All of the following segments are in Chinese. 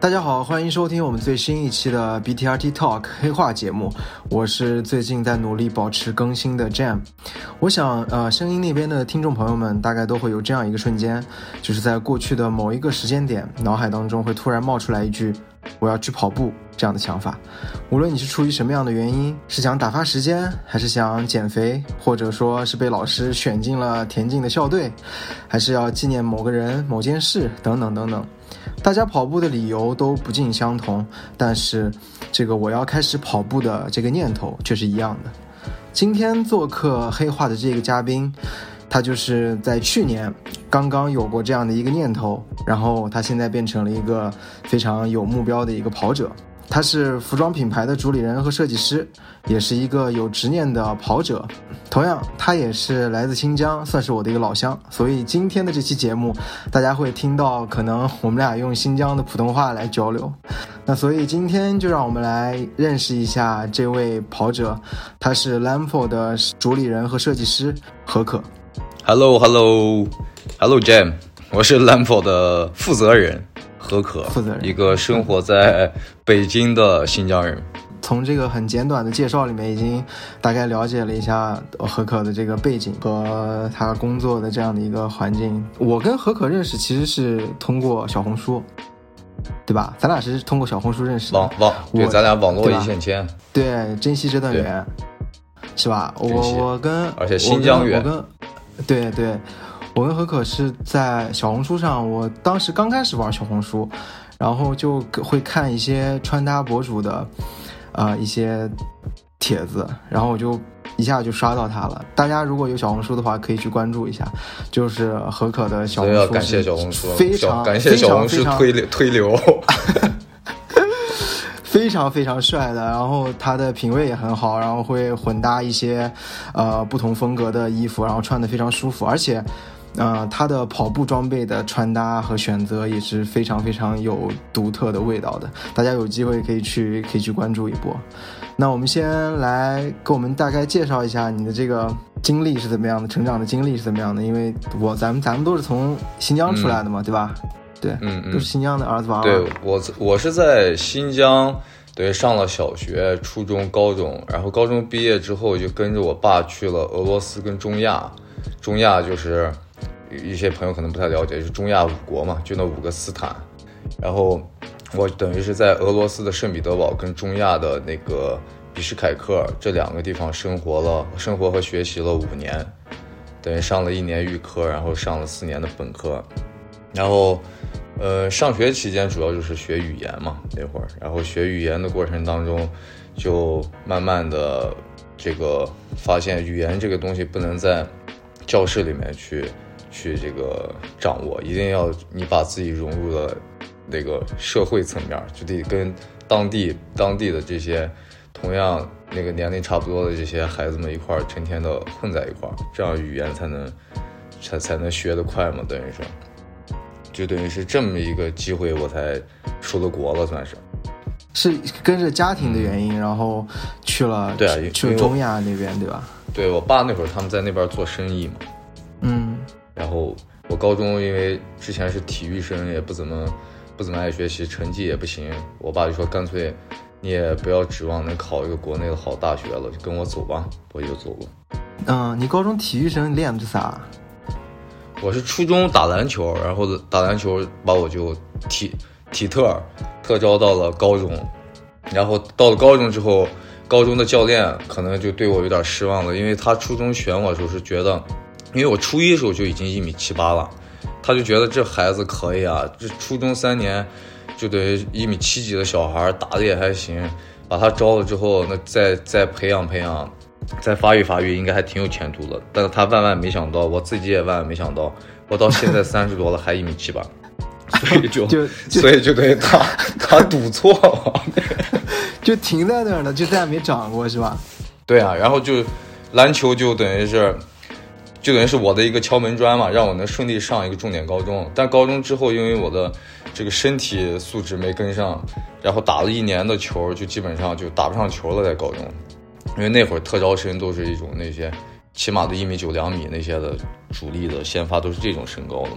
大家好，欢迎收听我们最新一期的 BTRT Talk 黑话节目。我是最近在努力保持更新的 Jam。我想，呃，声音那边的听众朋友们大概都会有这样一个瞬间，就是在过去的某一个时间点，脑海当中会突然冒出来一句“我要去跑步”这样的想法。无论你是出于什么样的原因，是想打发时间，还是想减肥，或者说是被老师选进了田径的校队，还是要纪念某个人、某件事等等等等。大家跑步的理由都不尽相同，但是这个我要开始跑步的这个念头却是一样的。今天做客黑化的这个嘉宾，他就是在去年刚刚有过这样的一个念头，然后他现在变成了一个非常有目标的一个跑者。他是服装品牌的主理人和设计师，也是一个有执念的跑者。同样，他也是来自新疆，算是我的一个老乡。所以今天的这期节目，大家会听到可能我们俩用新疆的普通话来交流。那所以今天就让我们来认识一下这位跑者，他是 Lamfo 的主理人和设计师何可。Hello，Hello，Hello，Jam，我是 Lamfo 的负责人。何可，负责人，一个生活在北京的新疆人。从这个很简短的介绍里面，已经大概了解了一下何可的这个背景和他工作的这样的一个环境。我跟何可认识其实是通过小红书，对吧？咱俩是通过小红书认识的。网网，对，咱俩网络一线牵。对，珍惜这段缘，是吧？我我跟而且新疆缘，我跟对对。我跟何可是在小红书上，我当时刚开始玩小红书，然后就会看一些穿搭博主的，呃一些帖子，然后我就一下就刷到他了。大家如果有小红书的话，可以去关注一下，就是何可的小红书。感谢小红书，非常感谢小红书推流推流，非常非常帅的。然后他的品味也很好，然后会混搭一些呃不同风格的衣服，然后穿的非常舒服，而且。呃，他的跑步装备的穿搭和选择也是非常非常有独特的味道的，大家有机会可以去可以去关注一波。那我们先来给我们大概介绍一下你的这个经历是怎么样的，成长的经历是怎么样的？因为我咱们咱们都是从新疆出来的嘛，对吧？对，嗯嗯，都是新疆的儿子娃娃。对我我是在新疆，对，上了小学、初中、高中，然后高中毕业之后就跟着我爸去了俄罗斯跟中亚，中亚就是。一些朋友可能不太了解，就是中亚五国嘛，就那五个斯坦。然后我等于是在俄罗斯的圣彼得堡跟中亚的那个比什凯克这两个地方生活了，生活和学习了五年，等于上了一年预科，然后上了四年的本科。然后，呃，上学期间主要就是学语言嘛，那会儿，然后学语言的过程当中，就慢慢的这个发现语言这个东西不能在教室里面去。去这个掌握，一定要你把自己融入了那个社会层面，就得跟当地当地的这些同样那个年龄差不多的这些孩子们一块儿，成天的混在一块儿，这样语言才能才才能学得快嘛。等于说，就等于是这么一个机会，我才出了国了，算是。是跟着家庭的原因，然后去了对啊，去中亚那边，对吧？对我爸那会儿他们在那边做生意嘛。嗯。然后我高中因为之前是体育生，也不怎么不怎么爱学习，成绩也不行。我爸就说干脆你也不要指望能考一个国内的好大学了，就跟我走吧，我就走了。嗯，你高中体育生练的是啥？我是初中打篮球，然后打篮球把我就体体特特招到了高中，然后到了高中之后，高中的教练可能就对我有点失望了，因为他初中选我的时候是觉得。因为我初一的时候就已经一米七八了，他就觉得这孩子可以啊，这初中三年就等于一米七几的小孩打的也还行，把他招了之后，那再再培养培养，再发育发育，应该还挺有前途的。但是他万万没想到，我自己也万万没想到，我到现在 三十多了还一米七八，所以就就所以就等于他他赌错了，就停在那儿了，就再也没长过是吧？对啊，然后就篮球就等于是。就等于是我的一个敲门砖嘛，让我能顺利上一个重点高中。但高中之后，因为我的这个身体素质没跟上，然后打了一年的球，就基本上就打不上球了。在高中，因为那会儿特招生都是一种那些起码的一米九两米那些的主力的先发都是这种身高的，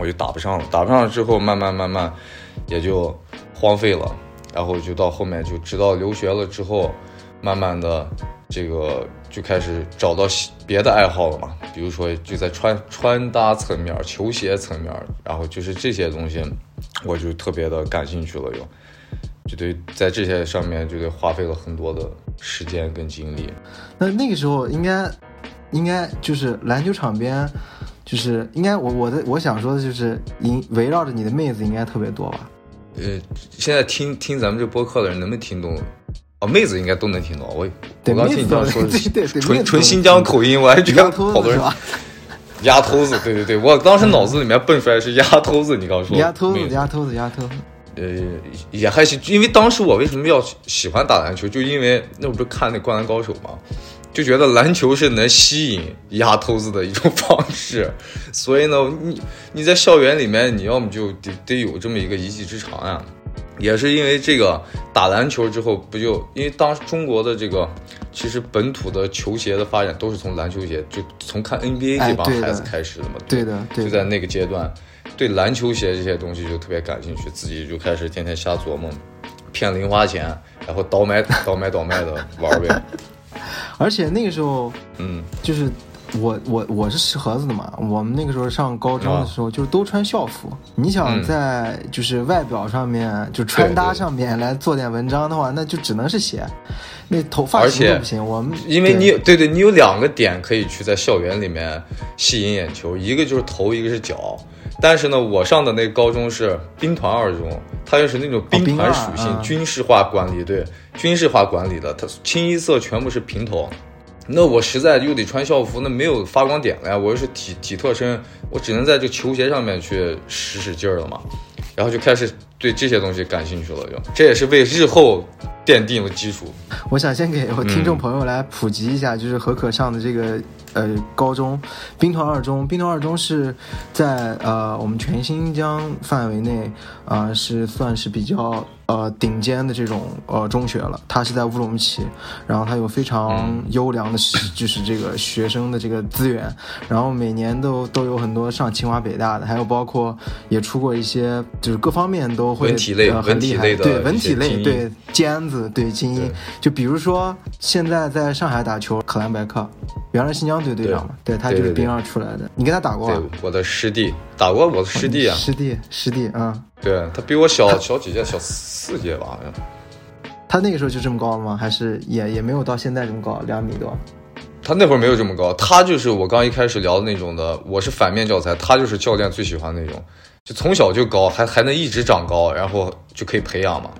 我就打不上了。打不上之后，慢慢慢慢也就荒废了，然后就到后面就直到留学了之后，慢慢的这个就开始找到别的爱好了嘛，比如说就在穿穿搭层面、球鞋层面，然后就是这些东西，我就特别的感兴趣了，又就对在这些上面就得花费了很多的时间跟精力。那那个时候应该应该就是篮球场边，就是应该我我的我想说的就是，围围绕着你的妹子应该特别多吧？呃，现在听听咱们这播客的人能不能听懂？哦，妹子应该都能听懂。我我刚听你这样说纯纯新疆口音，我还觉得好多人子是吧？丫头子，对对对，我当时脑子里面蹦出来是丫头子，你刚说丫头子妹，丫头子，丫头子。呃，也还行，因为当时我为什么要喜欢打篮球，就因为那不是看那《灌篮高手》嘛，就觉得篮球是能吸引丫头子的一种 方式，所以呢，你你在校园里面，你要么就得得有这么一个一技之长呀。也是因为这个打篮球之后，不就因为当时中国的这个其实本土的球鞋的发展都是从篮球鞋，就从看 NBA 这帮孩子开始的嘛。对的，对的。就在那个阶段，对篮球鞋这些东西就特别感兴趣，自己就开始天天瞎琢磨，骗零花钱，然后倒买倒买倒卖的玩呗。而且那个时候嗯，就是我我我是石河子的嘛，我们那个时候上高中的时候就是都穿校服。你想在就是外表上面就穿搭对对上面来做点文章的话，那就只能是鞋，那头发型都不行。我们因为你有对对，你有两个点可以去在校园里面吸引眼球，一个就是头，一个是脚。但是呢，我上的那个高中是兵团二中，它又是那种兵团属性、啊军事化管理，对，军事化管理的，它清一色全部是平头。那我实在又得穿校服，那没有发光点了呀。我又是体体特生，我只能在这球鞋上面去使使劲儿了嘛。然后就开始对这些东西感兴趣了，就这也是为日后奠定了基础。我想先给我听嗯众朋友来普及一下，就是何可上的这个呃高中兵团二中，兵团二中是在呃我们全新疆范围内啊、呃是算是比较呃顶尖的这种呃中学了，它是在乌鲁木齐，然后它有非常优良的就是这个学生的这个资源，然后每年都都有很多上清华北大的，还有包括也出过一些就是各方面都会文体类呃、很厉害，的对文体类对尖子对精英。对，就比如说现在在上海打球，可兰白克，原来新疆队队长嘛，对他就是兵二出来的，你跟他打过对啊？，我的师弟打过我的师弟啊，师弟师弟啊、对他比我小小几届，小四届吧，好像。他那个时候就这么高了吗？还是也也没有到现在这么高，两米多？他那会儿没有这么高，他就是我刚一开始聊的那种的，我是反面教材，他就是教练最喜欢那种，就从小就高，还还能一直长高，然后就可以培养嘛，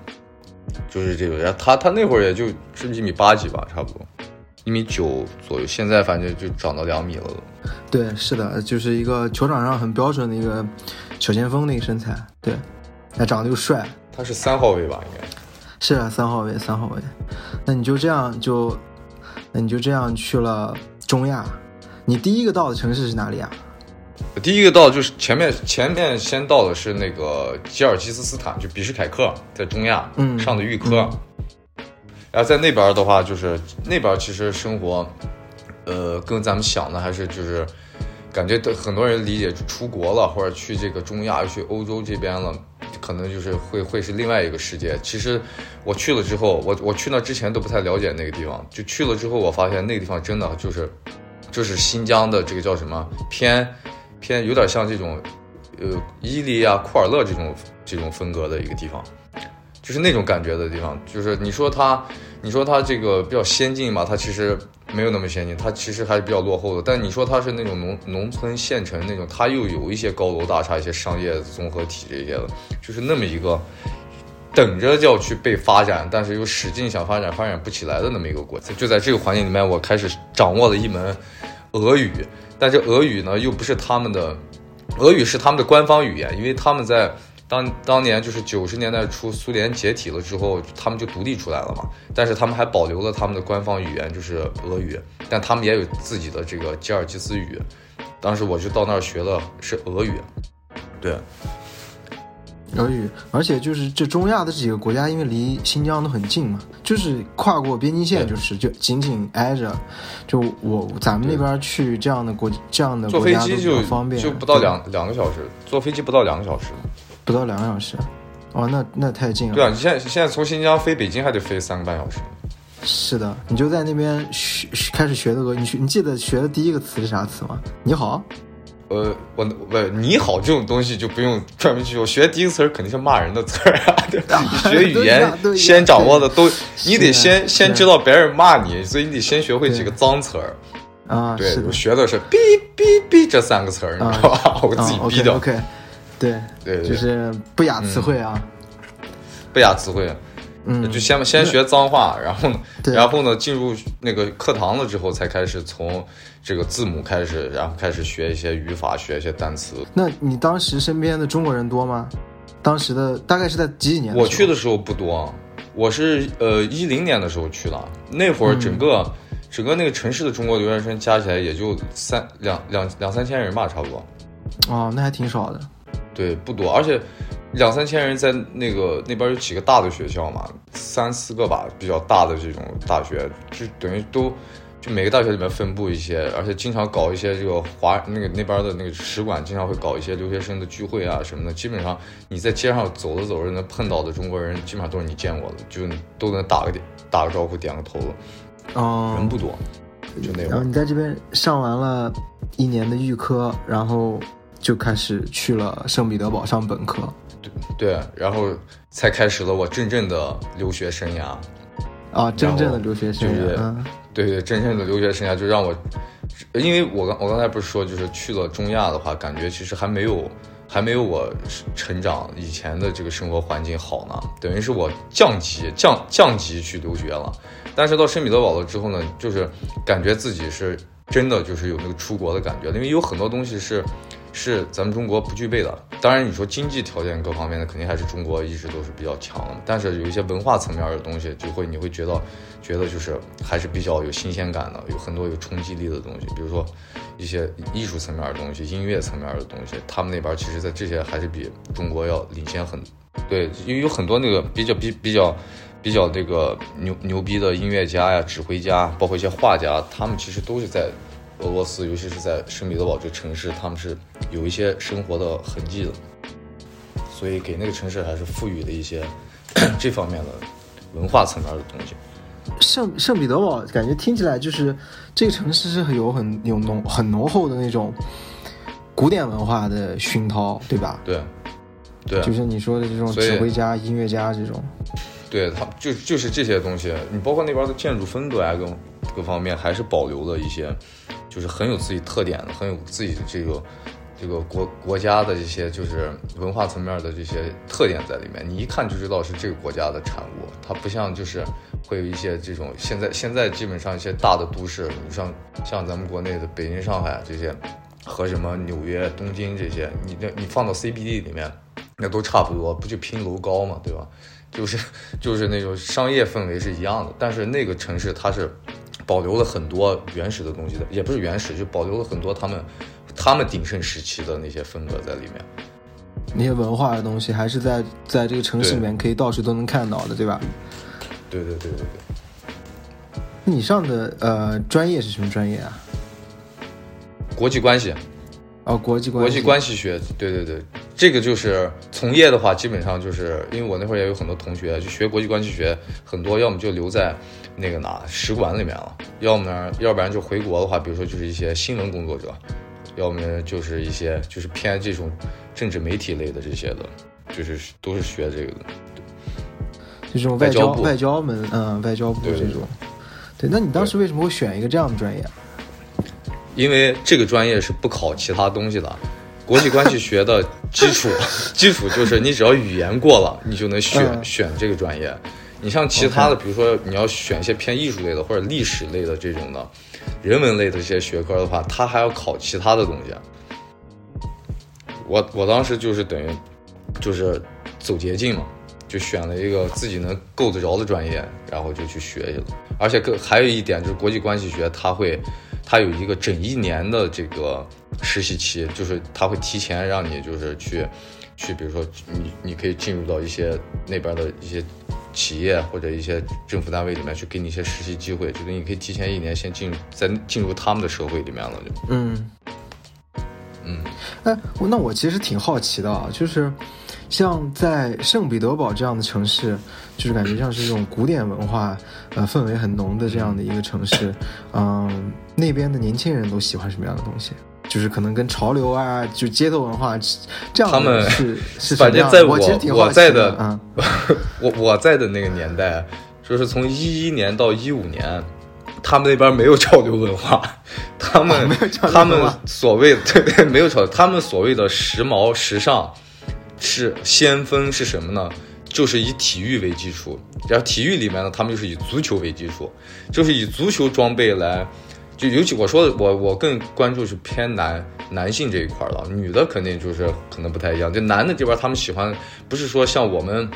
就是这个。然后他他那会儿也就是一米八几吧，差不多一米九左右，现在反正就长到两米了。对，是的，就是一个球场上很标准的一个小前锋那个身材，对，还长得又帅，他是三号位吧，应该。是啊，三号位，三号位。那你就这样就，那你就这样去了中亚。你第一个到的城市是哪里啊？第一个到就是前面前面先到的是那个吉尔吉斯斯坦，就比什凯克，在中亚，嗯上的预科。然后在那边的话，就是那边其实生活，呃，跟咱们想的还是就是，感觉很多人理解出国了，或者去这个中亚、去欧洲这边了，可能就是会会是另外一个世界。其实我去了之后，我我去那之前都不太了解那个地方，就去了之后，我发现那个地方真的就是，就是新疆的这个叫什么偏偏有点像这种，呃，伊犁啊、库尔勒这种这种风格的一个地方。就是那种感觉的地方，就是你说它，你说它这个比较先进嘛，它其实没有那么先进，它其实还是比较落后的。但你说它是那种农农村县城那种，它又有一些高楼大厦、一些商业综合体这些的，就是那么一个等着就要去被发展，但是又使劲想发展发展不起来的那么一个国家。就在这个环境里面，我开始掌握了一门俄语，但是俄语呢又不是他们的，俄语是他们的官方语言，因为他们在。当当年就是九十年代初，苏联解体了之后，他们就独立出来了嘛。但是他们还保留了他们的官方语言，就是俄语，但他们也有自己的这个吉尔吉斯语。当时我就到那儿学的是俄语，对，俄语，而且就是这中亚的这几个国家，因为离新疆都很近嘛，就是跨过边境线，就是就紧紧挨着。就我咱们那边去这样的国这样的坐飞机就较方便，就不到两两个小时，坐飞机不到两个小时。不到两个小时。哦，那那太近了。对啊，你现在现在从新疆飞北京还得飞三个半小时。是的，你就在那边学学开始学的个，你学你记得学的第一个词是啥词吗？你好，呃，我不你好这种东西就不用专门去。我学第一个词儿肯定是骂人的词儿啊，对吧？你学语言 先掌握的都，你得先先知道别人骂你，所以你得先学会几个脏词儿。啊，对我，学的是哔哔哔这三个词儿，你知道吧？我自己啊逼掉。OK，, 对，对就是不雅词汇啊，不雅词汇，嗯，就先先学脏话，然后 呢，然后呢，进入那个课堂了之后，才开始从这个字母开始，然后开始学一些语法，学一些单词。那你当时身边的中国人多吗？当时的大概是在几几年？我去的时候不多，我是呃一零年的时候去的，那会儿整个、整个那个城市的中国留学生加起来也就三两两两三千人吧，差不多。哦，那还挺少的。对，不多，而且两三千人在那个那边有几个大的学校嘛，三四个吧，比较大的这种大学，就等于都就每个大学里面分布一些，而且经常搞一些这个华那个那边的那个使馆经常会搞一些留学生的聚会啊什么的，基本上你在街上走着走着能碰到的中国人，基本上都是你见过的，就都能打个点打个招呼，点个头，哦，人不多，就那会儿。然后你在这边上完了一年的预科，然后就开始去了圣彼得堡上本科。对，然后才开始了我真正的留学生涯。啊，真正的留学生就是涯，嗯对对，真正的留学生涯就让我，因为我刚我刚才不是说，就是去了中亚的话，感觉其实还没有还没有我成长以前的这个生活环境好呢，等于是我降级降降级去留学了。但是到圣彼得堡了之后呢，就是感觉自己是真的就是有那个出国的感觉，因为有很多东西是是咱们中国不具备的。当然，你说经济条件各方面的，肯定还是中国一直都是比较强的。但是有一些文化层面的东西，就会你会觉得觉得就是还是比较有新鲜感的，有很多有冲击力的东西，比如说一些艺术层面的东西、音乐层面的东西，他们那边其实在这些还是比中国要领先很。对，因为有很多那个比较比比较比较那个牛牛逼的音乐家呀、指挥家，包括一些画家，他们其实都是在俄罗斯，尤其是在圣彼得堡这个城市，他们是有一些生活的痕迹的，所以给那个城市还是赋予了一些 这方面的文化层面的东西。圣圣彼得堡感觉听起来就是这个城市是很有很有浓很浓厚的那种古典文化的熏陶，对吧？对，对，就是你说的这种指挥家、音乐家这种。对，他就就是这些东西，你包括那边的建筑风格啊，各各方面还是保留了一些，就是很有自己特点的，很有自己的这个这个国国家的这些就是文化层面的这些特点在里面，你一看就知道是这个国家的产物。它不像就是会有一些这种现在现在基本上一些大的都市，你像像咱们国内的北京、上海这些，和什么纽约、东京这些，你这你放到 CBD 里面，那都差不多，不就拼楼高嘛，对吧？就是就是那种商业氛围是一样的，但是那个城市它是保留了很多原始的东西的，也不是原始，就保留了很多他们他们鼎盛时期的那些风格在里面。那些文化的东西还是在在这个城市里面可以到处都能看到的，对吧？对对对对对，你上的呃专业是什么专业啊？国际关系，哦，国际关系。国际关系学，对对对，这个就是从业的话，基本上就是因为我那会儿也有很多同学就学国际关系学，很多要么就留在那个哪使馆里面了，要么呢，要不然就回国的话，比如说就是一些新闻工作者，要么就是一些就是偏这种政治媒体类的这些的，就是都是学这个的。就这种外交外交部外交门，嗯，外交部这种。对，那你当时为什么会选一个这样的专业啊？因为这个专业是不考其他东西的，国际关系学的基础 基础就是你只要语言过了，你就能选、嗯选这个专业。你像其他的，比如说你要选一些偏艺术类的或者历史类的这种的，人文类的这些学科的话，它还要考其他的东西。我我当时就是等于就是走捷径嘛，就选了一个自己能够得着的专业，然后就去学去了。而且更还有一点就是国际关系学，它会它有一个整一年的这个实习期，就是它会提前让你就是去去，比如说你你可以进入到一些那边的一些企业或者一些政府单位里面去给你一些实习机会，就是你可以提前一年先进入在进入他们的社会里面了就。嗯，嗯，哎，那我其实挺好奇的啊，就是像在圣彼得堡这样的城市，就是感觉像是这种古典文化呃氛围很浓的这样的一个城市，嗯，那边的年轻人都喜欢什么样的东西？就是可能跟潮流啊，就街头文化这样，他们是是反正在我我在的，嗯，我我在的那个年代，就是从一一年到一五年。他们那边没有潮流文化，他们他们所谓对对没有潮流，他们所谓的时髦时尚是先锋是什么呢？就是以体育为基础，然后体育里面呢，他们就是以足球为基础，就是以足球装备来，就尤其我说的，我我更关注是偏男男性这一块了，女的肯定就是可能不太一样，就男的这边他们喜欢不是说像我们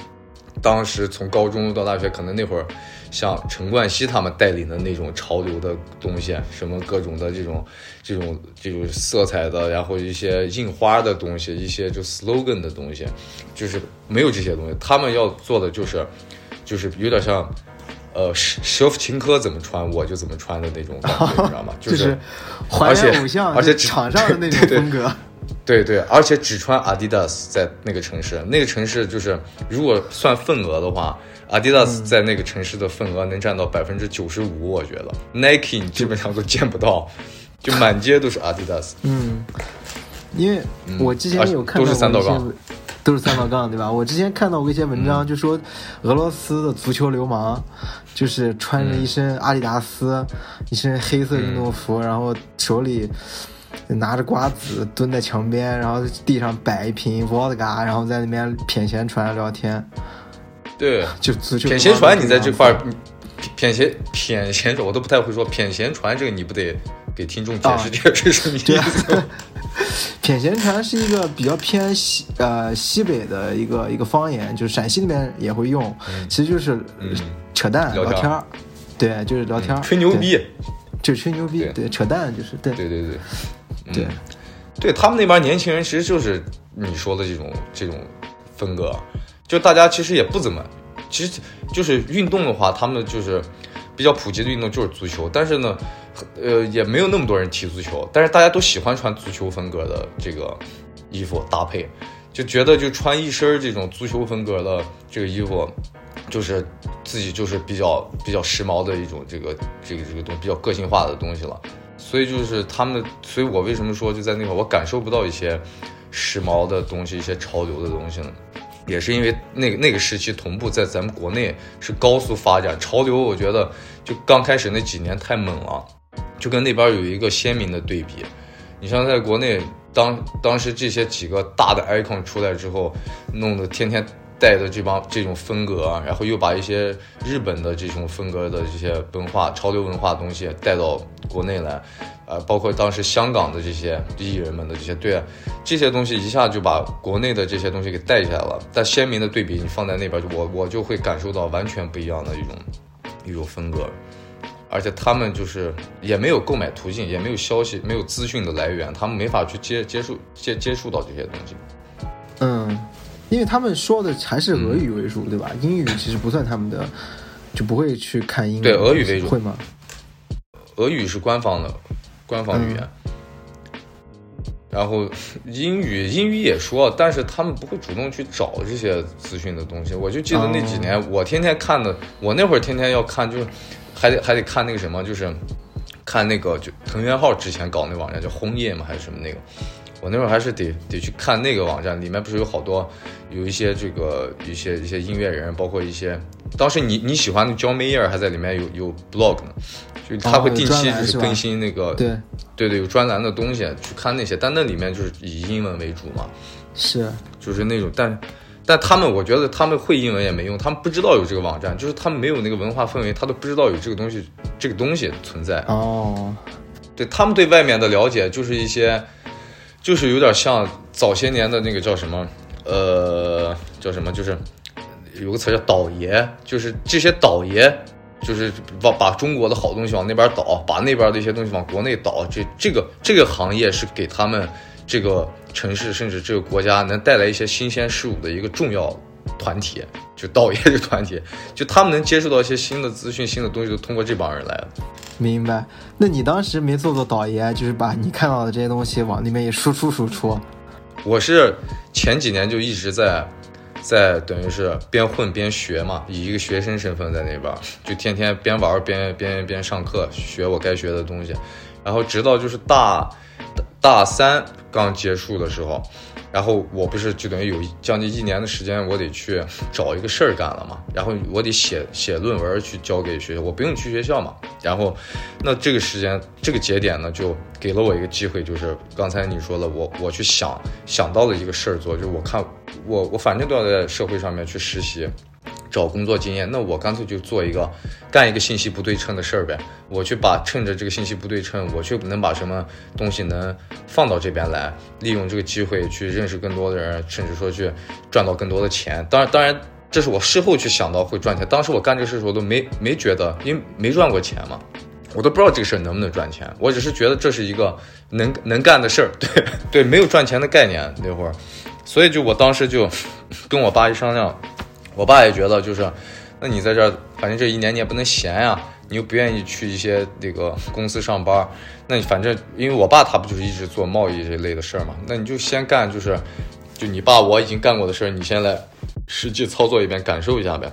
当时从高中到大学，可能那会儿。像陈冠希他们带领的那种潮流的东西，什么各种的这种、这种、这种色彩的，然后一些印花的东西，一些就 slogan 的东西，就是没有这些东西。他们要做的就是，就是有点像，呃，舍舍甫琴科怎么穿我就怎么穿的那种感觉，你知道吗？就是还原偶像，而且场上的那种风格。对对，而且只穿 Adidas 在那个城市，那个城市就是如果算份额的话。Adidas 在那个城市的份额能占到百分之九十五，我觉得 Nike 你基本上都见不到，就满街都是 Adidas。嗯，因为我之前有看到过一些，都是三道杠，对吧？我之前看到过一些文章，就说俄罗斯的足球流氓就是穿着一身阿迪达斯，一身黑色运动服，然后手里拿着瓜子，蹲在墙边，然后地上摆一瓶 vodka，然后在那边谝闲传聊天。对，就谝闲传，你在这块儿，谝闲谝闲我都不太会说。谝闲传这个，你不得给听众解释解释什么意思？谝闲传是一个比较偏西呃西北的一个一个方言，就是陕西那边也会用，其实就是扯淡聊天儿，对，就是聊天儿，吹牛逼，就吹牛逼，对，扯淡就是对，对对对，对，对他们那边年轻人其实就是你说的这种这种风格。就大家其实也不怎么，其实就是运动的话，他们就是比较普及的运动就是足球。但是呢，呃，也没有那么多人踢足球。但是大家都喜欢穿足球风格的这个衣服搭配，就觉得就穿一身这种足球风格的这个衣服，就是自己就是比较比较时髦的一种这个这个这个东比较个性化的东西了。所以就是他们，所以我为什么说就在那块我感受不到一些时髦的东西，一些潮流的东西呢？也是因为那个那个时期同步在咱们国内是高速发展潮流，我觉得就刚开始那几年太猛了，就跟那边有一个鲜明的对比。你像在国内当当时这些几个大的 icon 出来之后，弄得天天带的这帮这种风格，然后又把一些日本的这种风格的这些文化潮流文化东西带到国内来。呃，包括当时香港的这些艺人们的这些，对这些东西一下就把国内的这些东西给带起来了。但鲜明的对比，你放在那边，我我就会感受到完全不一样的一种一种风格。而且他们就是也没有购买途径，也没有消息，没有资讯的来源，他们没法去接接触接接触到这些东西。嗯，因为他们说的还是俄语为主，对吧？英语其实不算他们的，就不会去看英语。对，俄语为主会吗？俄语是官方的。官方语言，然后英语英语也说，但是他们不会主动去找这些资讯的东西。我就记得那几年，我天天看的，我那会儿天天要看，就是还得还得看那个什么，就是看那个就藤原浩之前搞那网站叫红叶嘛，还是什么那个。我那会儿还是得得去看那个网站，里面不是有好多有一些这个一些一些音乐人，包括一些当时你你喜欢的 John Mayer 还在里面有有 blog 呢。就他会定期就是更新那个，对对对，有专栏的东西去看那些，但那里面就是以英文为主嘛，是，就是那种，但但他们我觉得他们会英文也没用，他们不知道有这个网站，就是他们没有那个文化氛围，他都不知道有这个东西，这个东西存在哦，对他们对外面的了解就是一些，就是有点像早些年的那个叫什么，呃，叫什么，就是有个词叫倒爷，就是这些倒爷。就是把把中国的好东西往那边倒，把那边的一些东西往国内倒，这这个这个行业是给他们这个城市甚至这个国家能带来一些新鲜事物的一个重要团体，就导爷这个团体，就他们能接触到一些新的资讯、新的东西，都通过这帮人来的。明白？那你当时没做做导爷，就是把你看到的这些东西往那边也输出输出？我是前几年就一直在。在等于是边混边学嘛，以一个学生身份在那边，就天天边玩边边边上课，学我该学的东西，然后直到就是大大三刚结束的时候。然后我不是就等于有将近一年的时间，我得去找一个事儿干了嘛。然后我得写写论文去交给学校，我不用去学校嘛。然后，那这个时间这个节点呢，就给了我一个机会，就是刚才你说了，我我去想想到了一个事儿做，就是我看我我反正都要在社会上面去实习。找工作经验，那我干脆就做一个，干一个信息不对称的事儿呗。我去把趁着这个信息不对称，我去能把什么东西能放到这边来，利用这个机会去认识更多的人，甚至说去赚到更多的钱。当然，当然这是我事后去想到会赚钱。当时我干这事的时候都没没觉得，因为没赚过钱嘛，我都不知道这个事儿能不能赚钱。我只是觉得这是一个能能干的事儿，对对，没有赚钱的概念那会儿，所以就我当时就跟我爸一商量。我爸也觉得，就是，那你在这儿，反正这一年你也不能闲呀，你又不愿意去一些那个公司上班，那你反正，因为我爸他不就是一直做贸易这类的事儿嘛，那你就先干，就是，就你爸我已经干过的事儿，你先来实际操作一遍，感受一下呗。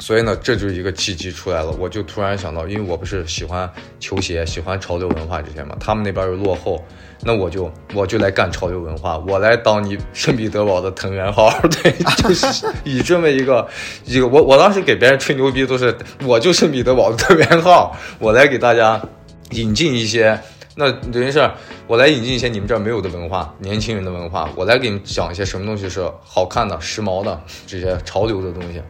所以呢，这就是一个契机出来了，我就突然想到，因为我不是喜欢球鞋，喜欢潮流文化这些嘛，他们那边又落后。那我就我就来干潮流文化，我来当你圣彼得堡的藤原浩，对，就是以这么一个一个我我当时给别人吹牛逼都是我就圣彼得堡的藤原浩，我来给大家引进一些，那等于是我来引进一些你们这儿没有的文化，年轻人的文化，我来给你们讲一些什么东西是好看的、时髦的这些潮流的东西，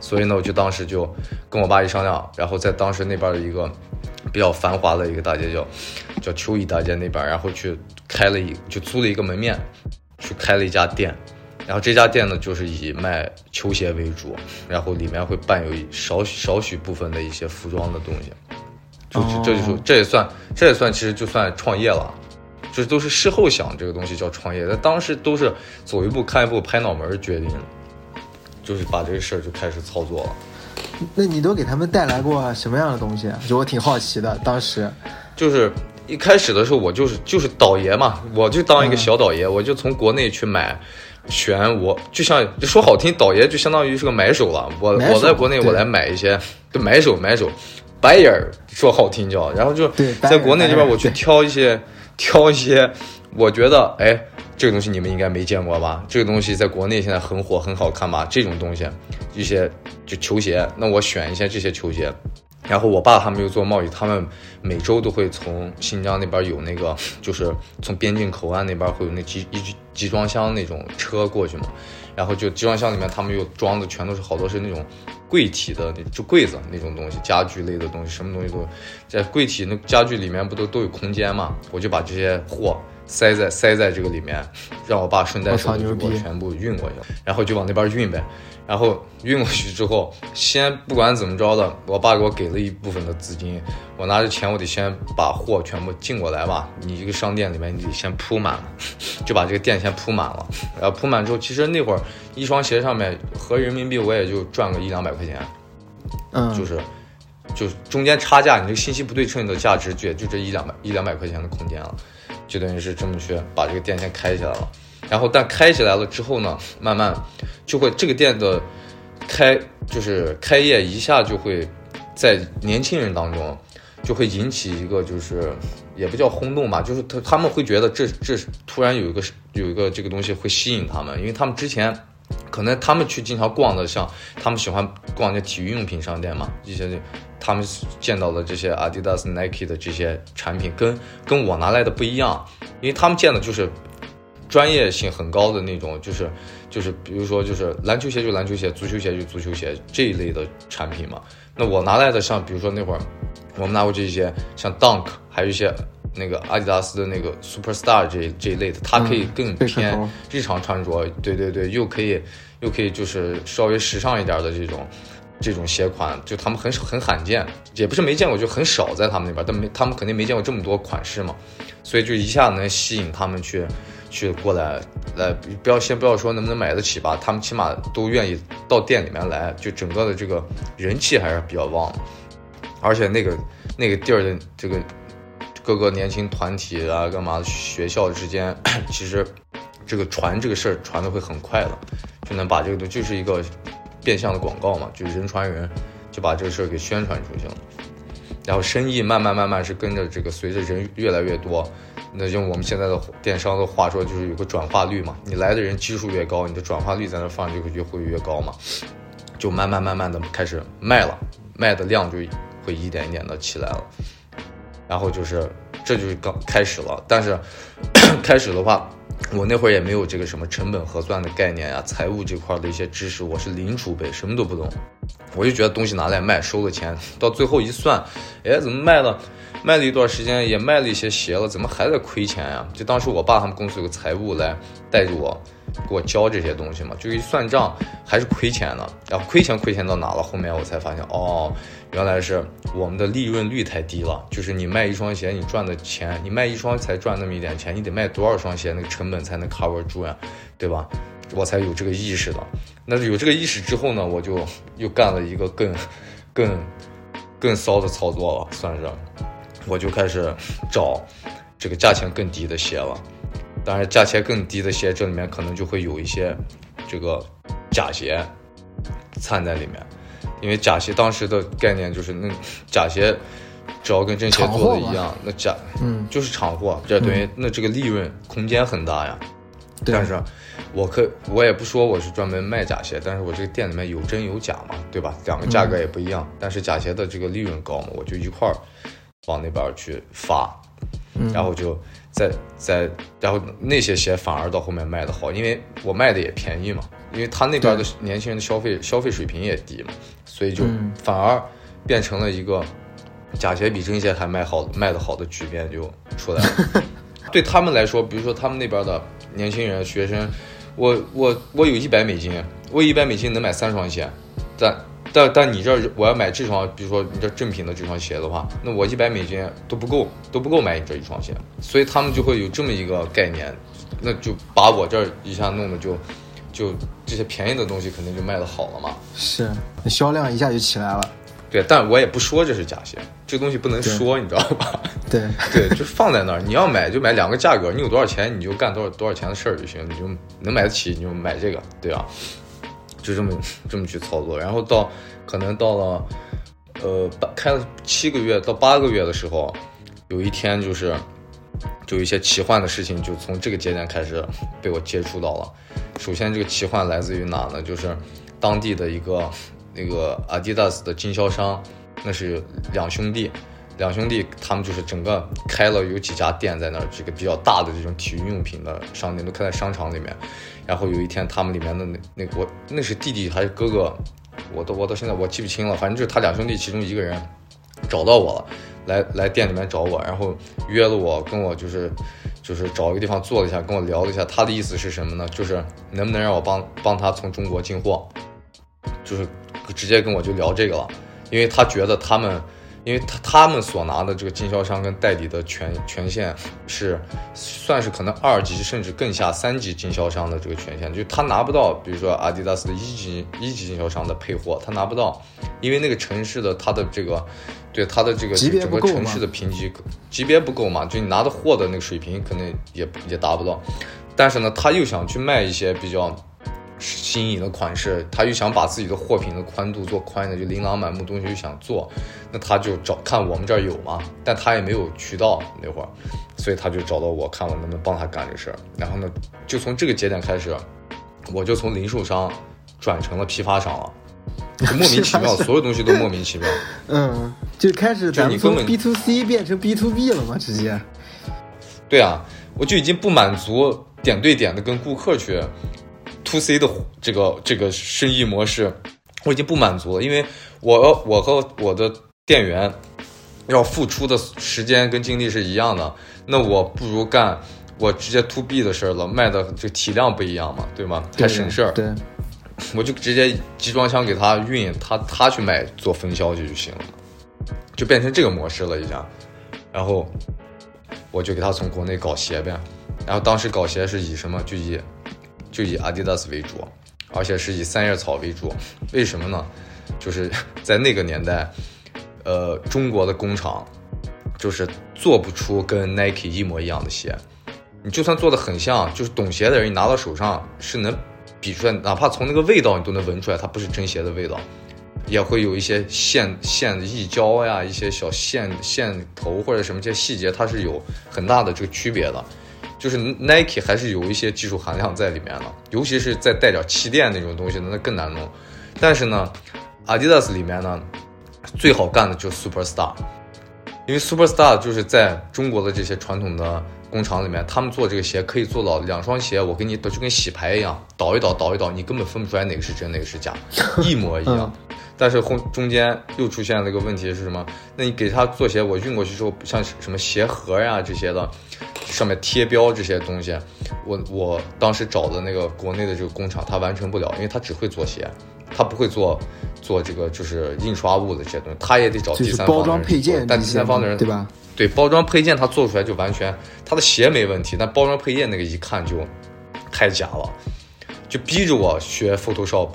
所以呢，我就当时就跟我爸一商量，然后在当时那边的一个。比较繁华的一个大街叫叫秋意大街那边，然后去开了一就租了一个门面，去开了一家店，然后这家店呢就是以卖球鞋为主，然后里面会伴有少许少许部分的一些服装的东西，就这就是这也算这也算其实就算创业了，这都是事后想这个东西叫创业，但当时都是走一步看一步拍脑门决定，就是把这个事儿就开始操作了。那你都给他们带来过什么样的东西？就我挺好奇的。当时，就是一开始的时候，我就是就是导爷嘛，我就当一个小导爷，我就从国内去买，选我就像就说好听，导爷就相当于是个买手了。我我在国内我来买一些，对买手买手白眼儿说好听叫，然后就在国内这边我去挑一些挑一些，我觉得哎。这个东西你们应该没见过吧？这个东西在国内现在很火，很好看吧？这种东西，一些就球鞋，那我选一些这些球鞋。然后我爸他们又做贸易，他们每周都会从新疆那边有那个，就是从边境口岸那边会有那集一集装箱那种车过去嘛。然后就集装箱里面他们又装的全都是好多是那种柜体的，就柜子那种东西，家具类的东西，什么东西都在柜体那家具里面不都都有空间嘛？我就把这些货。塞在塞在这个里面，让我爸顺带手就给我全部运过去，然后就往那边运呗。然后运过去之后，先不管怎么着的，我爸给我给了一部分的资金，我拿着钱，我得先把货全部进过来吧。你一个商店里面，你得先铺满，就把这个店先铺满了。然后铺满之后，其实那会儿一双鞋上面合人民币我也就赚个一两百块钱，嗯，就是就中间差价，你这个信息不对称的价值就就这一两百一两百块钱的空间了。就等于是这么去把这个店先开起来了，然后但开起来了之后呢，慢慢就会这个店的开就是开业一下就会在年轻人当中就会引起一个就是也不叫轰动吧，就是他他们会觉得这这突然有一个有一个这个东西会吸引他们，因为他们之前可能他们去经常逛的像他们喜欢逛那体育用品商店嘛，一些。他们见到的这些 Adidas、Nike 的这些产品，跟跟我拿来的不一样，因为他们见的就是专业性很高的那种，就是就是比如说就是篮球鞋就篮球鞋，足球鞋就足球鞋这一类的产品嘛。那我拿来的像比如说那会儿我们拿过这些像 Dunk，还有一些那个阿迪达斯的那个 Superstar 这这一类的，它可以更偏日常穿着，对对对，又可以又可以就是稍微时尚一点的这种。这种鞋款，就他们很少很罕见，也不是没见过，就很少在他们那边，但没他们肯定没见过这么多款式嘛，所以就一下能吸引他们去去过来来，不要先不要说能不能买得起吧，他们起码都愿意到店里面来，就整个的这个人气还是比较旺，而且那个那个地儿的这个各个年轻团体啊，干嘛学校之间，其实这个传这个事儿传的会很快的，就能把这个东西就是一个。变相的广告嘛，就是人传人，就把这个事儿给宣传出去了。然后生意慢慢慢慢是跟着这个，随着人越来越多，那用我们现在的电商的话说，就是有个转化率嘛。你来的人基数越高，你的转化率在那放就会越会越高嘛。就慢慢慢慢的开始卖了，卖的量就会一点一点的起来了。然后就是这就是刚开始了，但是开始的话。我那会儿也没有这个什么成本核算的概念呀，财务这块的一些知识，我是零储备，什么都不懂。我就觉得东西拿来卖，收了钱，到最后一算，哎，怎么卖了？卖了一段时间，也卖了一些鞋了，怎么还在亏钱呀？就当时我爸他们公司有个财务来带着我，给我教这些东西嘛，就一算账还是亏钱的。然后亏钱亏钱到哪了？后面我才发现，哦，原来是我们的利润率太低了。就是你卖一双鞋，你赚的钱，你卖一双才赚那么一点钱，你得卖多少双鞋，那个成本才能 cover 住呀，对吧？我才有这个意识的。那有这个意识之后呢，我就又干了一个更、更、更骚的操作了，算是。我就开始找这个价钱更低的鞋了，当然价钱更低的鞋这里面可能就会有一些这个假鞋掺在里面，因为假鞋当时的概念就是那假鞋只要跟真鞋做的一样，那假嗯就是厂货，这等于那这个利润空间很大呀。但是我可我也不说我是专门卖假鞋，但是我这个店里面有真有假嘛，对吧？两个价格也不一样，但是假鞋的这个利润高嘛，我就一块儿。往那边去发，然后就在在，然后那些鞋反而到后面卖的好，因为我卖的也便宜嘛，因为他那边的年轻人的消费消费水平也低嘛，所以就反而变成了一个假鞋比真鞋还卖好卖的好的局面就出来了。对他们来说，比如说他们那边的年轻人学生，我我我有一百美金，我一百美金能买三双鞋，但。但但你这我要买这双，比如说你这正品的这双鞋的话，那我一百美金都不够，都不够买你这一双鞋，所以他们就会有这么一个概念，那就把我这一下弄的就，就这些便宜的东西肯定就卖的好了嘛。是，销量一下就起来了。对，但我也不说这是假鞋，这东西不能说，你知道吧？对对，就放在那儿，你要买就买两个价格，你有多少钱你就干多少多少钱的事儿就行，你就能买得起你就买这个，对吧？就这么这么去操作，然后到可能到了，呃，开了七个月到八个月的时候，有一天就是，就一些奇幻的事情就从这个节点开始被我接触到了。首先，这个奇幻来自于哪呢？就是当地的一个那个 Adidas 的经销商，那是两兄弟。两兄弟，他们就是整个开了有几家店在那儿，这个比较大的这种体育用品的商店都开在商场里面。然后有一天，他们里面的那那我那是弟弟还是哥哥，我都我到现在我记不清了。反正就是他两兄弟其中一个人找到我了，来来店里面找我，然后约了我跟我就是就是找一个地方坐了一下，跟我聊了一下。他的意思是什么呢？就是能不能让我帮帮他从中国进货，就是直接跟我就聊这个了，因为他觉得他们。因为他他们所拿的这个经销商跟代理的权权限是，算是可能二级甚至更下三级经销商的这个权限，就他拿不到，比如说阿迪达斯的一级一级经销商的配货，他拿不到，因为那个城市的他的这个，对他的这个整个城市的评级级别不够嘛，就你拿的货的那个水平可能也也达不到，但是呢，他又想去卖一些比较。新颖的款式，他又想把自己的货品的宽度做宽的，就琳琅满目东西又想做，那他就找看我们这儿有吗，但他也没有渠道那会儿，所以他就找到我看我能不能帮他干这事儿。然后呢，就从这个节点开始，我就从零售商转成了批发商了，莫名其妙，所有东西都莫名其妙。嗯，就开始咱们从 B to C 变成 B to B 了吗？直接？对啊，我就已经不满足点对点的跟顾客去。To C 的这个这个生意模式，我已经不满足了，因为我我和我的店员要付出的时间跟精力是一样的，那我不如干我直接 to B 的事儿了，卖的这体量不一样嘛，对吗？还省事儿。对，我就直接集装箱给他运，他他去卖做分销去就行了，就变成这个模式了已经。然后我就给他从国内搞鞋呗，然后当时搞鞋是以什么？就以就以阿迪达斯为主，而且是以三叶草为主。为什么呢？就是在那个年代，呃，中国的工厂就是做不出跟 Nike 一模一样的鞋。你就算做的很像，就是懂鞋的人，你拿到手上是能比出来，哪怕从那个味道你都能闻出来，它不是真鞋的味道，也会有一些线线的溢胶呀，一些小线线头或者什么这些细节，它是有很大的这个区别的。就是 Nike 还是有一些技术含量在里面的，尤其是再带点气垫那种东西，那更难弄。但是呢，Adidas 里面呢，最好干的就是 Superstar，因为 Superstar 就是在中国的这些传统的。工厂里面，他们做这个鞋可以做到两双鞋，我给你就跟洗牌一样，倒一倒，倒一倒，你根本分不出来哪个是真，哪个是假，一模一样。但是后中间又出现了一个问题是什么？那你给他做鞋，我运过去之后，像什么鞋盒呀这些的，上面贴标这些东西，我我当时找的那个国内的这个工厂，他完成不了，因为他只会做鞋，他不会做做这个就是印刷物的这些东西，他也得找第三方包装配件，但第三方的人对吧？对包装配件，他做出来就完全，他的鞋没问题，但包装配件那个一看就太假了，就逼着我学 Photoshop，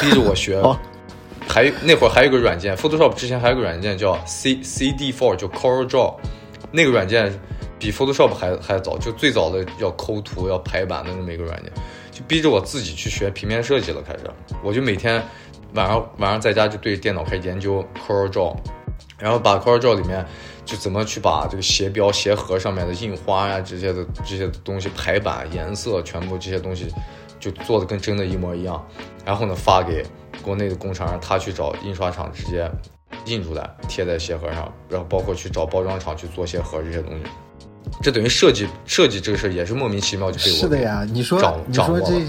逼着我学，还那会儿还有个软件，Photoshop 之前还有个软件叫 C C D Four，就 Corel Draw，那个软件比 Photoshop 还还早，就最早的要抠图要排版的那么一个软件，就逼着我自己去学平面设计了，开始，我就每天晚上晚上在家就对着电脑开始研究 Corel Draw，然后把 Corel Draw 里面。就怎么去把这个鞋标、鞋盒上面的印花呀，这些的这些东西排版、颜色，全部这些东西就做的跟真的一模一样。然后呢，发给国内的工厂，让他去找印刷厂直接印出来，贴在鞋盒上。然后包括去找包装厂去做鞋盒这些东西。这等于设计设计这个事儿也是莫名其妙就被我是的呀。你说你说这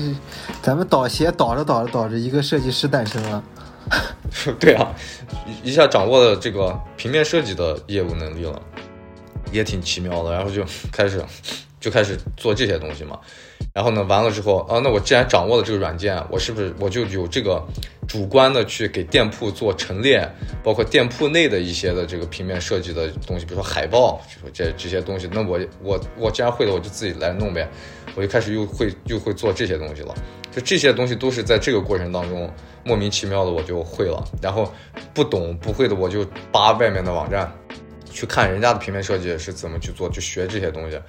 咱们导鞋导着导着导着，一个设计师诞生了。对啊，一下掌握了这个平面设计的业务能力了，也挺奇妙的。然后就开始就开始做这些东西嘛。然后呢，完了之后啊，那我既然掌握了这个软件，我是不是我就有这个主观的去给店铺做陈列，包括店铺内的一些的这个平面设计的东西，比如说海报，就说这这些东西。那我我我既然会了，我就自己来弄呗。我就开始又会又会做这些东西了。就这些东西都是在这个过程当中。莫名其妙的我就会了，然后不懂不会的我就扒外面的网站，去看人家的平面设计是怎么去做，就学这些东西。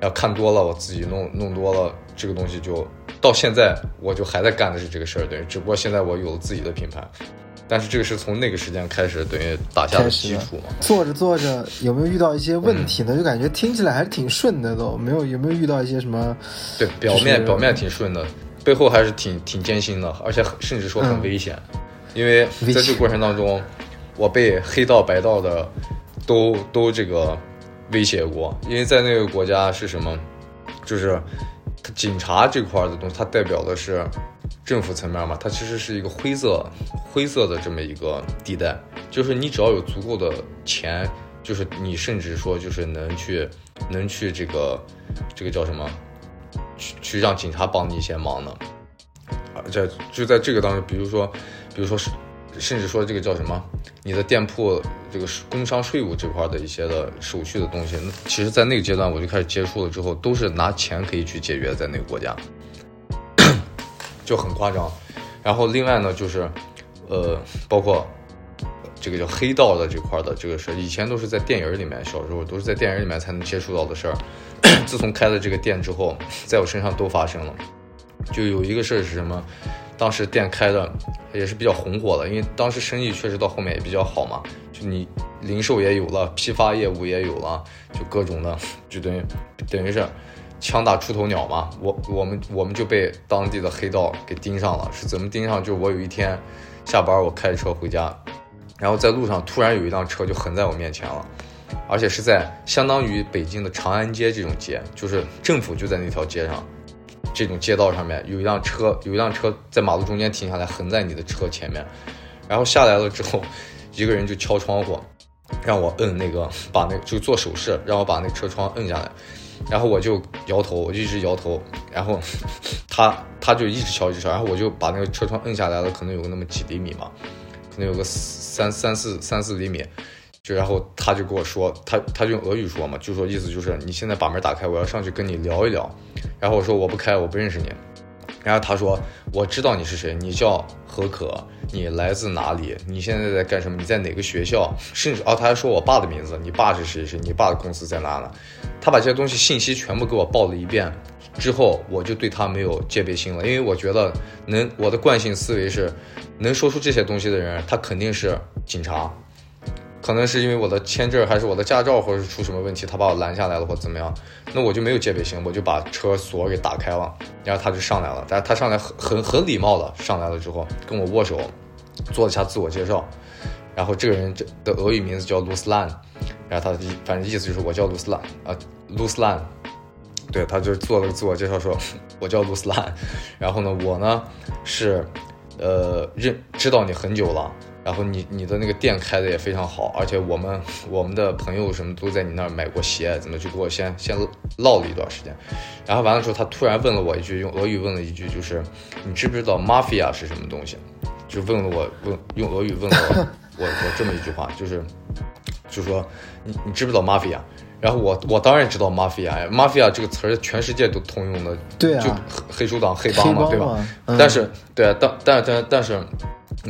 然后看多了，我自己弄弄多了，这个东西就到现在我就还在干的是这个事儿，等于只不过现在我有了自己的品牌。但是这个是从那个时间开始等于打下的基础嘛。做着做着有没有遇到一些问题呢？就感觉听起来还是挺顺的，都没有有没有遇到一些什么？对，表面表面挺顺的。背后还是挺挺艰辛的，而且甚至说很危险，因为在这个过程当中，我被黑道白道的都都这个威胁过，因为在那个国家是什么，就是警察这块的东西，它代表的是政府层面嘛，它其实是一个灰色灰色的这么一个地带，就是你只要有足够的钱，就是你甚至说就是能去能去这个这个叫什么？去去让警察帮你一些忙呢，啊，在就在这个当中，比如说，比如说是，甚至说这个叫什么，你的店铺这个工商税务这块的一些的手续的东西，其实，在那个阶段我就开始接触了之后，都是拿钱可以去解决，在那个国家，就很夸张。然后另外呢，就是，呃，包括这个叫黑道的这块的这个事，以前都是在电影里面，小时候都是在电影里面才能接触到的事儿。自从开了这个店之后，在我身上都发生了。就有一个事儿是什么？当时店开的也是比较红火的，因为当时生意确实到后面也比较好嘛。就你零售也有了，批发业务也有了，就各种的，就等于等于是枪打出头鸟嘛。我我们我们就被当地的黑道给盯上了。是怎么盯上？就是我有一天下班，我开着车回家，然后在路上突然有一辆车就横在我面前了。而且是在相当于北京的长安街这种街，就是政府就在那条街上，这种街道上面有一辆车，有一辆车在马路中间停下来，横在你的车前面，然后下来了之后，一个人就敲窗户，让我摁那个把那就做手势，让我把那车窗摁下来，然后我就摇头，我就一直摇头，然后 他他就一直敲一直敲，然后我就把那个车窗摁下来了，可能有个那么几厘米嘛，可能有个三三四三四厘米。就然后他就跟我说，他他就用俄语说嘛，就说意思就是你现在把门打开，我要上去跟你聊一聊。然后我说我不开，我不认识你。然后他说我知道你是谁，你叫何可，你来自哪里，你现在在干什么，你在哪个学校，甚至哦他还说我爸的名字，你爸是谁谁，你爸的公司在哪呢？他把这些东西信息全部给我报了一遍之后，我就对他没有戒备心了，因为我觉得能我的惯性思维是，能说出这些东西的人，他肯定是警察。可能是因为我的签证还是我的驾照，或者是出什么问题，他把我拦下来了，或怎么样，那我就没有戒备心，我就把车锁给打开了，然后他就上来了，但是他上来很很很礼貌的上来了之后跟我握手，做了一下自我介绍，然后这个人的俄语名字叫卢斯兰，然后他的反正意思就是我叫卢斯兰啊，卢斯兰，对，他就做了个自我介绍，说我叫卢斯兰，然后呢，我呢是呃认知道你很久了。然后你你的那个店开的也非常好，而且我们我们的朋友什么都在你那儿买过鞋，怎么就给我先先唠了一段时间，然后完了之后他突然问了我一句，用俄语问了一句，就是你知不知道 mafia 是什么东西？就问了我问用俄语问了我我我这么一句话，就是就说你你知不知道 mafia？然后我我当然知道 mafia，mafia 这个词儿全世界都通用的，对啊，就黑手党黑帮嘛，对吧？但是对啊，但但但但是。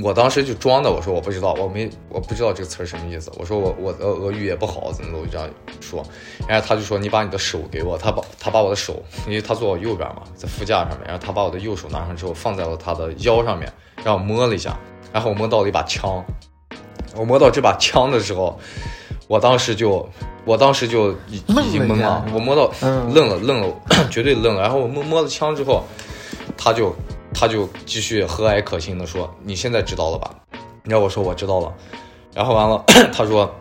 我当时就装的，我说我不知道，我没我不知道这个词儿什么意思。我说我我俄俄语也不好，怎么的，我就这样说。然后他就说你把你的手给我，他把他把我的手，因为他坐我右边嘛，在副驾上面，然后他把我的右手拿上之后放在了他的腰上面，让我摸了一下，然后我摸到了一把枪。我摸到这把枪的时候，我当时就我当时就已已经懵了，我摸到愣了愣了，绝对愣了。然后我摸摸了枪之后，他就。他就继续和蔼可亲的说：“你现在知道了吧？”然后我说：“我知道了。”然后完了，他说：“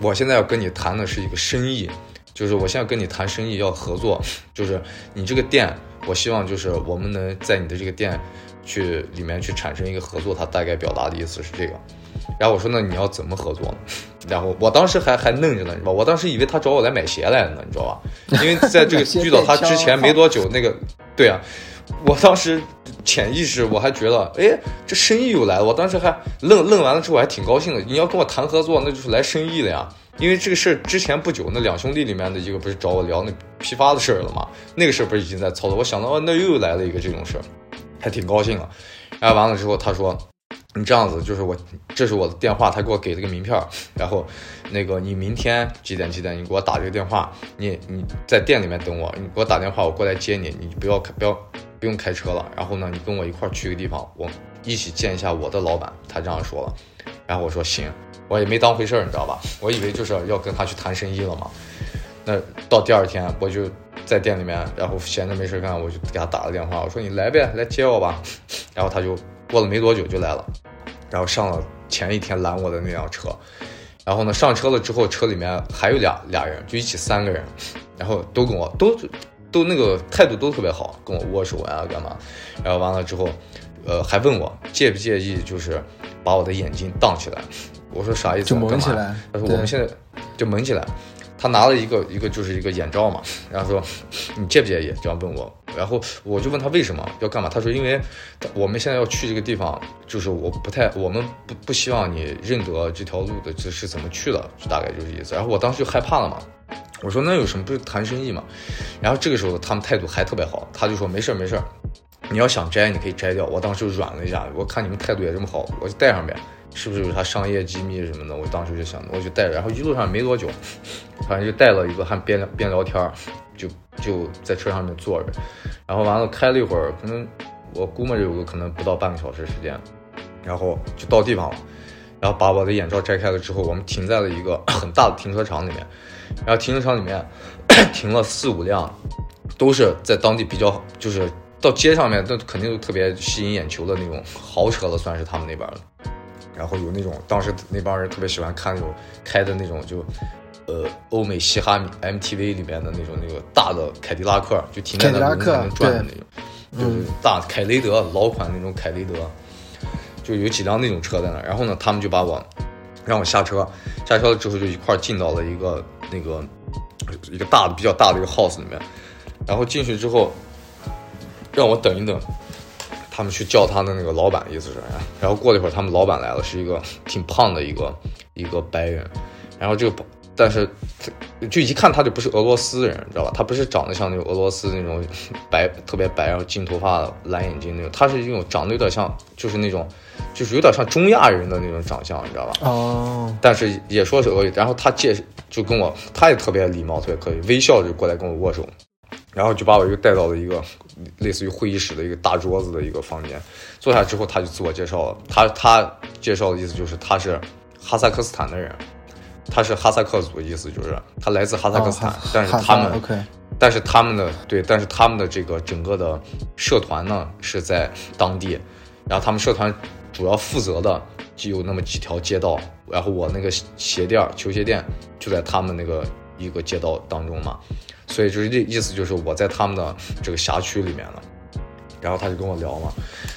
我现在要跟你谈的是一个生意，就是我现在跟你谈生意要合作，就是你这个店，我希望就是我们能在你的这个店去里面去产生一个合作。”他大概表达的意思是这个。然后我说：“那你要怎么合作呢？”然后我当时还还愣着呢，你知道我当时以为他找我来买鞋来了呢，你知道吧？因为在这个 遇到他之前没多久，那个对啊。我当时潜意识我还觉得，哎，这生意又来了。我当时还愣愣完了之后，我还挺高兴的。你要跟我谈合作，那就是来生意的呀。因为这个事儿之前不久，那两兄弟里面的一个不是找我聊那批发的事儿了吗？那个事儿不是已经在操作？我想到，哦，那又来了一个这种事儿，还挺高兴了。然后完了之后，他说，你这样子就是我，这是我的电话，他给我给了个名片，然后那个你明天几点几点，你给我打这个电话，你你在店里面等我，你给我打电话，我过来接你，你不要不要。不用开车了，然后呢，你跟我一块儿去个地方，我一起见一下我的老板。他这样说了，然后我说行，我也没当回事儿，你知道吧？我以为就是要跟他去谈生意了嘛。那到第二天，我就在店里面，然后闲着没事干，我就给他打了电话，我说你来呗，来接我吧。然后他就过了没多久就来了，然后上了前一天拦我的那辆车。然后呢，上车了之后，车里面还有俩俩人，就一起三个人，然后都跟我都。都那个态度都特别好，跟我握手啊，干嘛？然后完了之后，呃，还问我介不介意，就是把我的眼睛挡起来。我说啥意思？就蒙起来。他说我们现在就蒙起来。他拿了一个一个就是一个眼罩嘛，然后说你介不介意？这样问我。然后我就问他为什么要干嘛？他说因为我们现在要去这个地方，就是我不太，我们不不希望你认得这条路的这是怎么去的，就大概就是意思。然后我当时就害怕了嘛。我说那有什么不是谈生意嘛？然后这个时候他们态度还特别好，他就说没事儿没事儿，你要想摘你可以摘掉。我当时就软了一下，我看你们态度也这么好，我就带上呗，是不是有啥商业机密什么的？我当时就想，我就带着。然后一路上没多久，反正就带了一个，还边边聊天，就就在车上面坐着。然后完了开了一会儿，可能我估摸着有个可能不到半个小时时间，然后就到地方了。然后把我的眼罩摘开了之后，我们停在了一个 很大的停车场里面。然后停车场里面 停了四五辆，都是在当地比较，就是到街上面那肯定都特别吸引眼球的那种豪车了，算是他们那边的。然后有那种当时那帮人特别喜欢看那种开的那种就，呃，欧美嘻哈 MTV 里面的那种那个大的凯迪拉克，就停在那轮子能转的那种，就是大凯雷德老款那种凯雷德，就有几辆那种车在那。然后呢，他们就把我。让我下车，下车了之后就一块进到了一个那个一个大的比较大的一个 house 里面，然后进去之后让我等一等，他们去叫他的那个老板，意思是，然后过了一会儿他们老板来了，是一个挺胖的一个一个白人，然后这个但是就一看他就不是俄罗斯人，你知道吧？他不是长得像那种俄罗斯那种白特别白，然后金头发、蓝眼睛那种，他是一种长得有点像，就是那种。就是有点像中亚人的那种长相，你知道吧？哦。但是也说是俄语。然后他介就跟我，他也特别礼貌，特别客气，微笑着过来跟我握手，然后就把我又带到了一个类似于会议室的一个大桌子的一个房间。坐下之后，他就自我介绍了。他他介绍的意思就是他是哈萨克斯坦的人，他是哈萨克族，意思就是他来自哈萨克斯坦，但是他们，但是他们的对，但是他们的这个整个的社团呢是在当地，然后他们社团。主要负责的就有那么几条街道，然后我那个鞋店球鞋店就在他们那个一个街道当中嘛，所以就是这意思就是我在他们的这个辖区里面了。然后他就跟我聊嘛，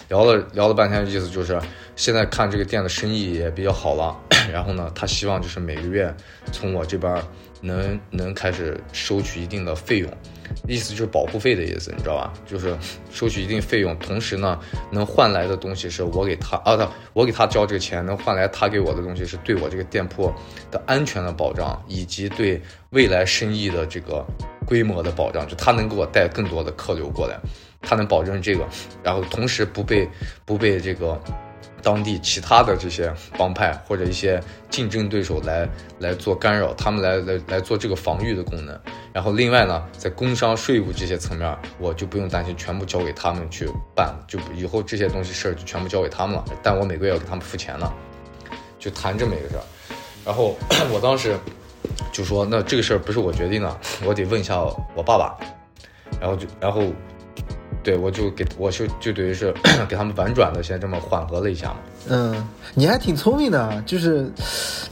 聊了聊了半天，意思就是现在看这个店的生意也比较好了，然后呢，他希望就是每个月从我这边能能开始收取一定的费用。意思就是保护费的意思，你知道吧？就是收取一定费用，同时呢，能换来的东西是我给他啊，他我给他交这个钱，能换来他给我的东西是对我这个店铺的安全的保障，以及对未来生意的这个规模的保障。就他能给我带更多的客流过来，他能保证这个，然后同时不被不被这个。当地其他的这些帮派或者一些竞争对手来来做干扰，他们来来来做这个防御的功能。然后另外呢，在工商税务这些层面，我就不用担心，全部交给他们去办，就以后这些东西事儿就全部交给他们了。但我每个月要给他们付钱呢，就谈这么一个事儿。然后我当时就说，那这个事儿不是我决定的，我得问一下我爸爸。然后就然后。对，我就给我就就等于是 给他们婉转的先这么缓和了一下嘛。嗯，你还挺聪明的，就是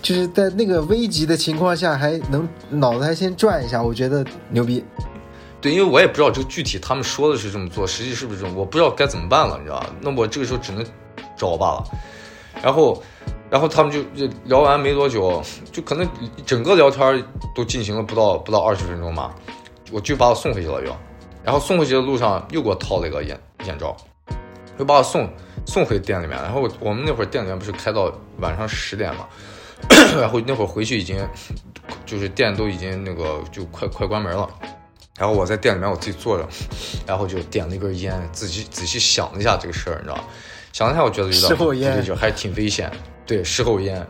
就是在那个危急的情况下还能脑子还先转一下，我觉得牛逼。对，因为我也不知道这个具体他们说的是这么做，实际是不是这种，我不知道该怎么办了，你知道吧？那我这个时候只能找我爸了。然后，然后他们就就聊完没多久，就可能整个聊天都进行了不到不到二十分钟吧，我就把我送回去了又。然后送回去的路上又给我套了一个眼眼罩，又把我送送回店里面。然后我们那会儿店里面不是开到晚上十点嘛，然后那会儿回去已经就是店都已经那个就快快关门了。然后我在店里面我自己坐着，然后就点了一根烟，仔细仔细想了一下这个事儿，你知道吧？想了一下，我觉得有点事后烟就还是挺危险。对，事后烟。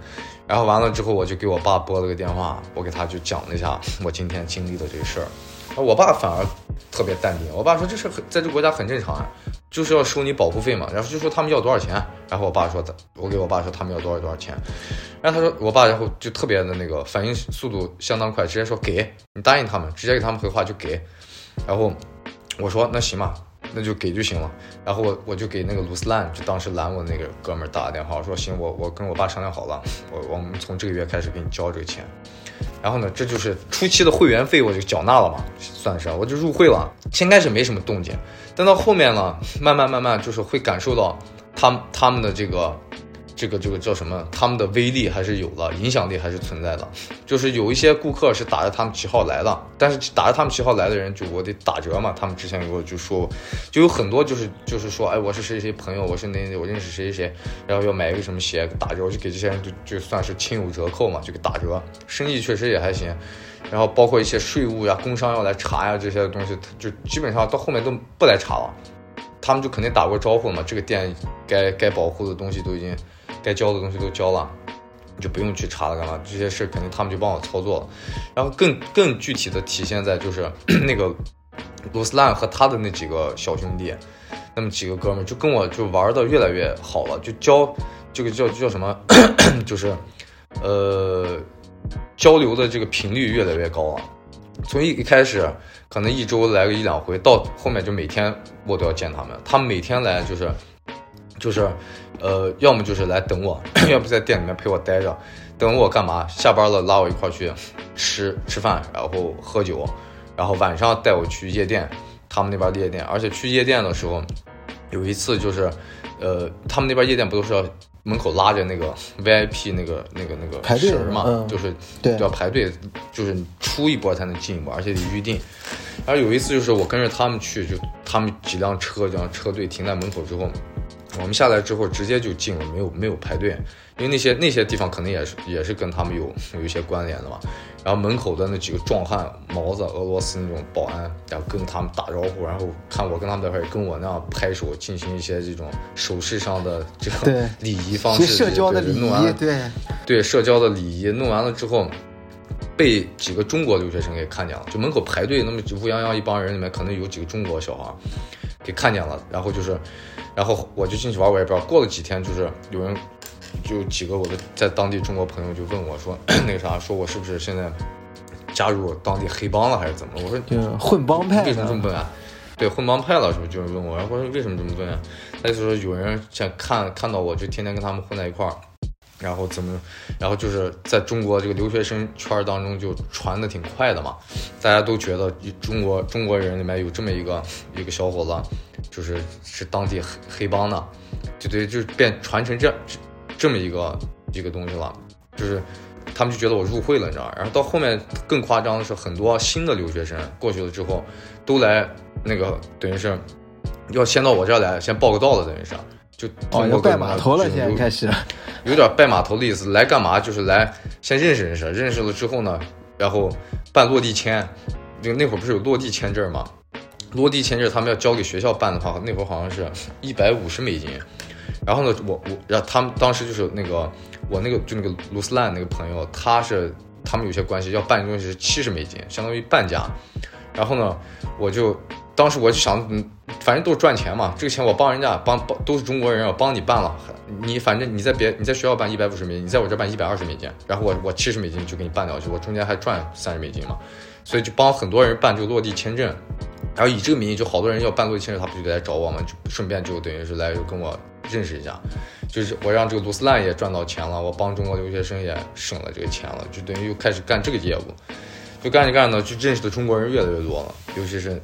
然后完了之后，我就给我爸拨了个电话，我给他就讲了一下我今天经历的这个事儿。我爸反而特别淡定。我爸说这事很在这国家很正常啊，就是要收你保护费嘛。然后就说他们要多少钱。然后我爸说，我给我爸说他们要多少多少钱。然后他说我爸然后就特别的那个反应速度相当快，直接说给你答应他们，直接给他们回话就给。然后我说那行吧，那就给就行了。然后我我就给那个卢斯兰，就当时拦我那个哥们儿打了电话，我说行，我我跟我爸商量好了，我我们从这个月开始给你交这个钱。然后呢，这就是初期的会员费，我就缴纳了嘛，算是我就入会了。先开始没什么动静，但到后面呢，慢慢慢慢就是会感受到他们他们的这个。这个这个叫什么？他们的威力还是有了，影响力还是存在的。就是有一些顾客是打着他们旗号来的，但是打着他们旗号来的人，就我得打折嘛。他们之前给我就说，就有很多就是就是说，哎，我是谁谁朋友，我是那我认识谁谁谁，然后要买一个什么鞋打折，我就给这些人就就算是亲友折扣嘛，就给打折。生意确实也还行，然后包括一些税务呀、工商要来查呀这些东西，就基本上到后面都不来查了。他们就肯定打过招呼嘛，这个店该该保护的东西都已经。该交的东西都交了，就不用去查了，干嘛？这些事肯定他们就帮我操作了。然后更更具体的体现在就是 那个卢斯兰和他的那几个小兄弟，那么几个哥们就跟我就玩的越来越好了，就交这个叫叫什么，就是呃交流的这个频率越来越高了。从一一开始可能一周来个一两回，到后面就每天我都要见他们，他们每天来就是就是。呃，要么就是来等我，要不在店里面陪我待着，等我干嘛？下班了拉我一块去吃吃饭，然后喝酒，然后晚上带我去夜店，他们那边夜店。而且去夜店的时候，有一次就是，呃，他们那边夜店不都是要门口拉着那个 VIP 那个那个那个绳嘛，嗯就是对要排队，就是出一波才能进一波，而且得预定。然后有一次就是我跟着他们去，就他们几辆车这样车队停在门口之后，我们下来之后直接就进了，没有没有排队，因为那些那些地方可能也是也是跟他们有 有一些关联的嘛。然后门口的那几个壮汉，毛子，俄罗斯那种保安，然后跟他们打招呼，然后看我跟他们在一块，跟我那样拍手，进行一些这种手势上的这对种礼仪方式，实社交的礼仪，对弄完了对，对社交的礼仪弄完了之后，被几个中国留学生给看见了，就门口排队那么乌泱泱一帮人里面，可能有几个中国小孩给看见了，然后就是，然后我就进去玩，我也不知道。过了几天，就是有人，就几个我的在当地中国朋友就问我说，那个啥，说我是不是现在加入当地黑帮了还是怎么了？我说就混帮派为什么这么，问啊？对，混帮派了，是不是？就是问我，然后我说为什么这么问啊？他就说有人想看看到我就天天跟他们混在一块儿，然后怎么，然后就是在中国这个留学生圈当中就传的挺快的嘛，大家都觉得中国中国人里面有这么一个一个小伙子，就是是当地黑黑帮的，就对，就变传成这样这这么一个一个东西了，就是他们就觉得我入会了，你知道吗？然后到后面更夸张的是，很多新的留学生过去了之后，都来那个等于是要先到我这儿来，先报个到了，等于是就哦，要拜码头了，现在开始，有点拜码头的意思。来干嘛？就是来先认识认识，认识了之后呢，然后办落地签。就那会儿不是有落地签证吗？落地签证他们要交给学校办的话，那会儿好像是一百五十美金。然后呢，我我然后他们当时就是那个我那个就那个卢斯兰那个朋友，他是他们有些关系要办东西是七十美金，相当于半价。然后呢，我就当时我就想，反正都是赚钱嘛，这个钱我帮人家帮帮都是中国人，我帮你办了，你反正你在别你在学校办一百五十美金，你在我这办一百二十美金，然后我我七十美金就给你办掉去，我中间还赚三十美金嘛，所以就帮很多人办这个落地签证。然后以这个名义，就好多人要办落地签证，他不就得来找我吗，就顺便就等于是来跟我认识一下，就是我让这个卢斯兰也赚到钱了，我帮中国留学生也省了这个钱了，就等于又开始干这个业务，就干着干着，就认识的中国人越来越多了，尤其是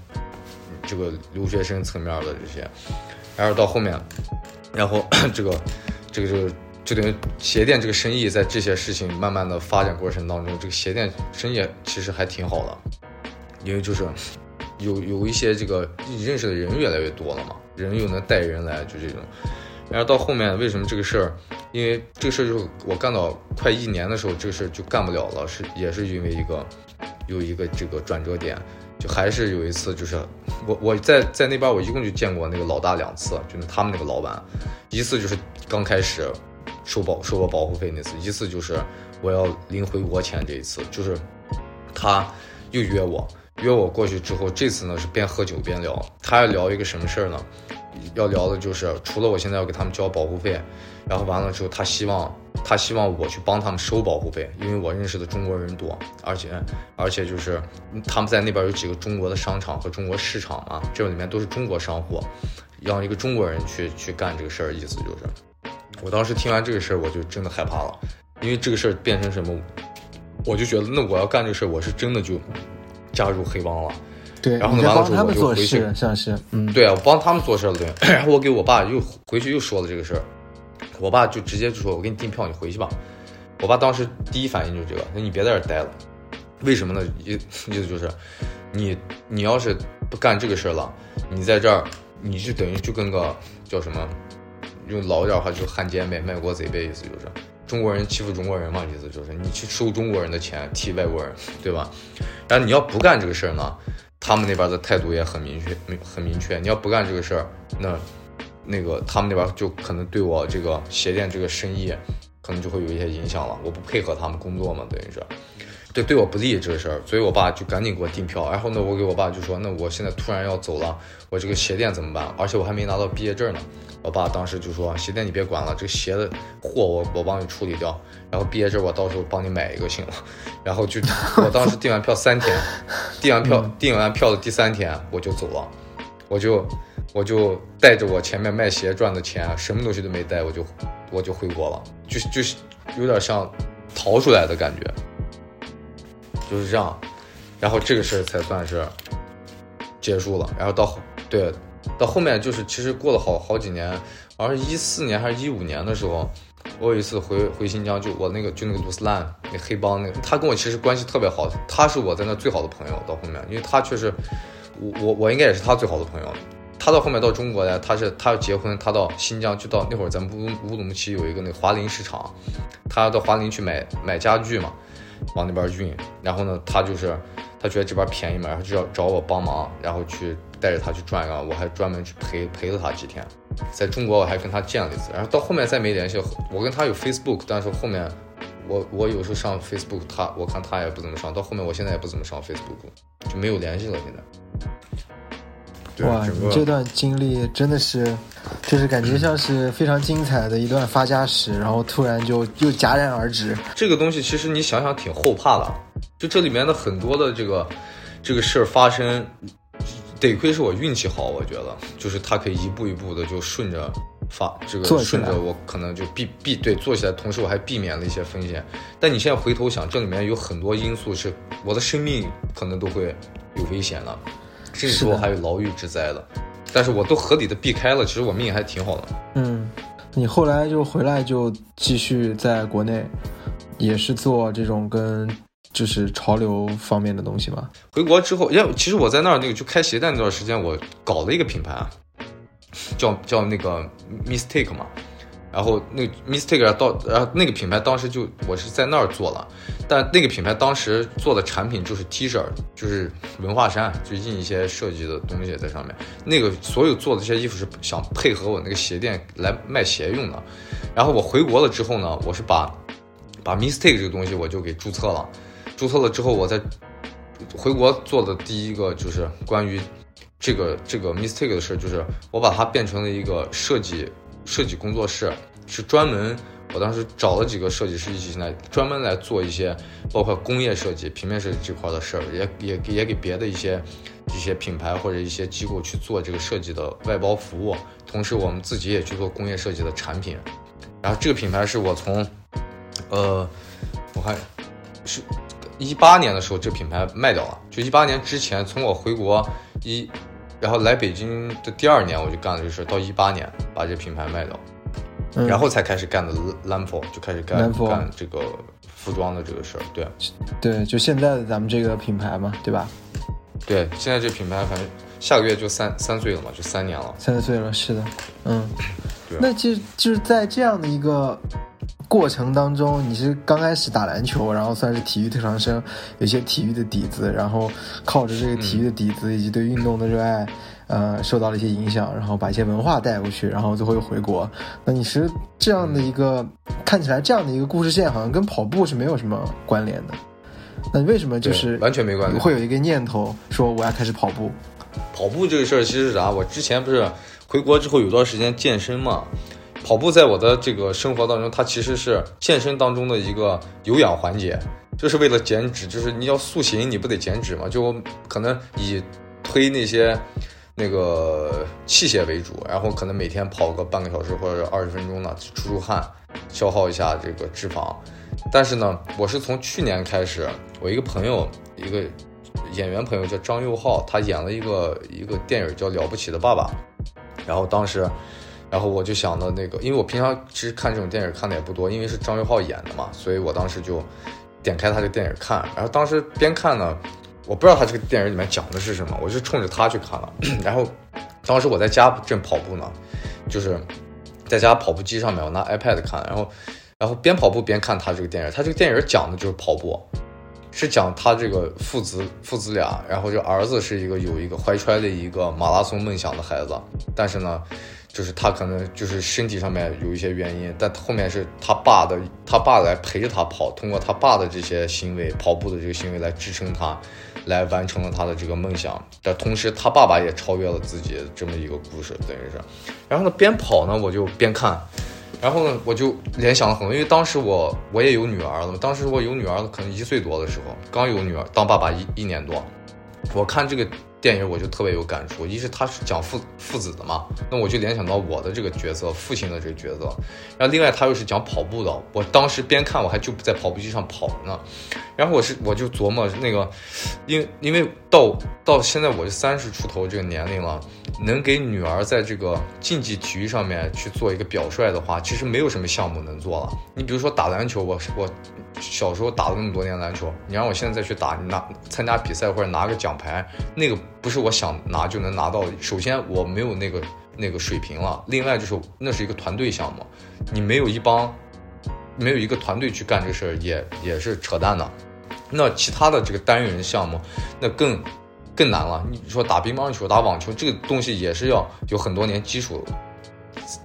这个留学生层面的这些，然后到后面，然后 这个这个这个就等于鞋店这个生意在这些事情慢慢的发展过程当中，这个鞋店生意其实还挺好的，因为就是有有一些这个认识的人越来越多了嘛，人又能带人来，就这种。然后到后面为什么这个事儿？因为这个事儿就我干到快一年的时候，这个事儿就干不了了，是也是因为一个有一个这个转折点，就还是有一次就是我我在在那边我一共就见过那个老大两次，就是他们那个老板，一次就是刚开始收保收我保护费那次，一次就是我要领回国钱这一次，就是他又约我。约我过去之后，这次呢是边喝酒边聊。他要聊一个什么事儿呢？要聊的就是除了我现在要给他们交保护费，然后完了之后，他希望他希望我去帮他们收保护费，因为我认识的中国人多，而且而且就是他们在那边有几个中国的商场和中国市场嘛，这里面都是中国商户，让一个中国人去去干这个事儿，意思就是，我当时听完这个事儿，我就真的害怕了，因为这个事儿变成什么，我就觉得那我要干这个事儿，我是真的就。加入黑帮了，对，然后呢完了之后我帮他们做就回去事，像是，嗯，对啊，我帮他们做事了，对。然后我给我爸又回去又说了这个事儿，我爸就直接就说：“我给你订票，你回去吧。”我爸当时第一反应就是这个，他说你别在这儿待了，为什么呢？意意思就是，你你要是不干这个事儿了，你在这儿你就等于就跟个叫什么，用老一点话就汉奸呗，卖国贼呗，意思就是中国人欺负中国人嘛，意思就是你去收中国人的钱替外国人，对吧？然后你要不干这个事儿呢，他们那边的态度也很明确，很明确。你要不干这个事儿，那那个他们那边就可能对我这个鞋店这个生意，可能就会有一些影响了。我不配合他们工作嘛，等于是，对对我不利这个事儿，所以我爸就赶紧给我订票。然后呢，我给我爸就说，那我现在突然要走了，我这个鞋店怎么办？而且我还没拿到毕业证呢。我爸当时就说，鞋店你别管了，这个鞋的货我我帮你处理掉，然后毕业证我到时候帮你买一个行了。然后就我当时订完票三天，订完票订完票的第三天我就走了，我就我就带着我前面卖鞋赚的钱，什么东西都没带，我就我就回国了，就就是有点像逃出来的感觉，就是这样。然后这个事儿才算是结束了。然后到对到后面就是其实过了好好几年，好像是一四年还是一五年的时候，我有一次回回新疆，就我那个就那个卢斯兰那黑帮那个，他跟我其实关系特别好，他是我在那最好的朋友。到后面，因为他确实，我我我应该也是他最好的朋友。他到后面到中国来，他是他要结婚，他到新疆就到那会儿咱们乌乌鲁木齐有一个那个华林市场，他要到华林去买买家具嘛，往那边运。然后呢，他就是他觉得这边便宜嘛，然后就要找我帮忙，然后去带着他去转一转。我还专门去陪陪了他几天。在中国我还跟他见了一次，然后到后面再没联系。我跟他有 Facebook，但是后面我我有时候上 Facebook，他我看他也不怎么上。到后面我现在也不怎么上 Facebook，就没有联系了。现在，哇，你这段经历真的是，就是感觉像是非常精彩的一段发家史，然后突然就又戛然而止。这个东西其实你想想挺后怕的，就这里面的很多的这个这个事儿发生。得亏是我运气好，我觉得就是他可以一步一步的就顺着发这个顺着我可能就避避对做起来，同时我还避免了一些风险。但你现在回头想，这里面有很多因素是我的生命可能都会有危险的，甚至说还有牢狱之灾的。但是我都合理的避开了，其实我命还挺好的。嗯，你后来就回来就继续在国内，也是做这种跟。就是潮流方面的东西吗？回国之后，因其实我在那儿那个就开鞋带那段时间，我搞了一个品牌，叫叫那个 Mistake 嘛。然后那 Mistake 到，然后那个品牌当时就我是在那儿做了，但那个品牌当时做的产品就是 T 恤，就是文化衫，就印一些设计的东西在上面。那个所有做的这些衣服是想配合我那个鞋店来卖鞋用的。然后我回国了之后呢，我是把把 Mistake 这个东西我就给注册了。注册了之后，我在回国做的第一个就是关于这个这个 mistake 的事，就是我把它变成了一个设计设计工作室，是专门我当时找了几个设计师一起来专门来做一些包括工业设计、平面设计这块的事儿，也也也给别的一些一些品牌或者一些机构去做这个设计的外包服务，同时我们自己也去做工业设计的产品。然后这个品牌是我从呃，我看是。一八年的时候，这品牌卖掉了。就一八年之前，从我回国一，然后来北京的第二年，我就干了这事。到一八年，把这品牌卖掉，然后才开始干的 Lamfo，就开始干干这个服装的这个事儿。对，对，就现在的咱们这个品牌嘛，对吧？对，现在这品牌反正下个月就三三岁了嘛，就三年了。三岁了，是的，嗯。那其实就是在这样的一个。过程当中，你是刚开始打篮球，然后算是体育特长生，有些体育的底子，然后靠着这个体育的底子以及对运动的热爱，呃，受到了一些影响，然后把一些文化带过去，然后最后又回国。那你是这样的一个看起来这样的一个故事线，好像跟跑步是没有什么关联的。那你为什么就是完全没关系？会有一个念头说我要开始跑步？跑步这个事儿其实是啥？我之前不是回国之后有段时间健身嘛。跑步在我的这个生活当中，它其实是健身当中的一个有氧环节，就是为了减脂，就是你要塑形，你不得减脂嘛？就可能以推那些那个器械为主，然后可能每天跑个半个小时或者二十分钟呢，出出汗，消耗一下这个脂肪。但是呢，我是从去年开始，我一个朋友，一个演员朋友叫张佑浩，他演了一个一个电影叫《了不起的爸爸》，然后当时。然后我就想到那个，因为我平常其实看这种电影看的也不多，因为是张佑浩演的嘛，所以我当时就点开他这个电影看。然后当时边看呢，我不知道他这个电影里面讲的是什么，我就冲着他去看了。然后当时我在家正跑步呢，就是在家跑步机上面，我拿 iPad 看，然后然后边跑步边看他这个电影。他这个电影讲的就是跑步，是讲他这个父子父子俩，然后就儿子是一个有一个怀揣的一个马拉松梦想的孩子，但是呢。就是他可能就是身体上面有一些原因，但后面是他爸的，他爸来陪着他跑，通过他爸的这些行为，跑步的这个行为来支撑他，来完成了他的这个梦想。但同时，他爸爸也超越了自己这么一个故事，等于是。然后呢，边跑呢，我就边看，然后呢，我就联想了很多，因为当时我我也有女儿了，当时我有女儿可能一岁多的时候，刚有女儿，当爸爸一一年多，我看这个。电影我就特别有感触，一是他是讲父父子的嘛，那我就联想到我的这个角色，父亲的这个角色。然后另外他又是讲跑步的，我当时边看我还就在跑步机上跑呢。然后我是我就琢磨那个，因因为到到现在我是三十出头这个年龄了，能给女儿在这个竞技体育上面去做一个表率的话，其实没有什么项目能做了。你比如说打篮球，我我小时候打了那么多年篮球，你让我现在再去打，拿参加比赛或者拿个奖牌，那个不是我想拿就能拿到的。首先我没有那个那个水平了，另外就是那是一个团队项目，你没有一帮没有一个团队去干这事儿，也也是扯淡的。那其他的这个单人项目，那更。更难了。你说打乒乓球、打网球，这个东西也是要有很多年基础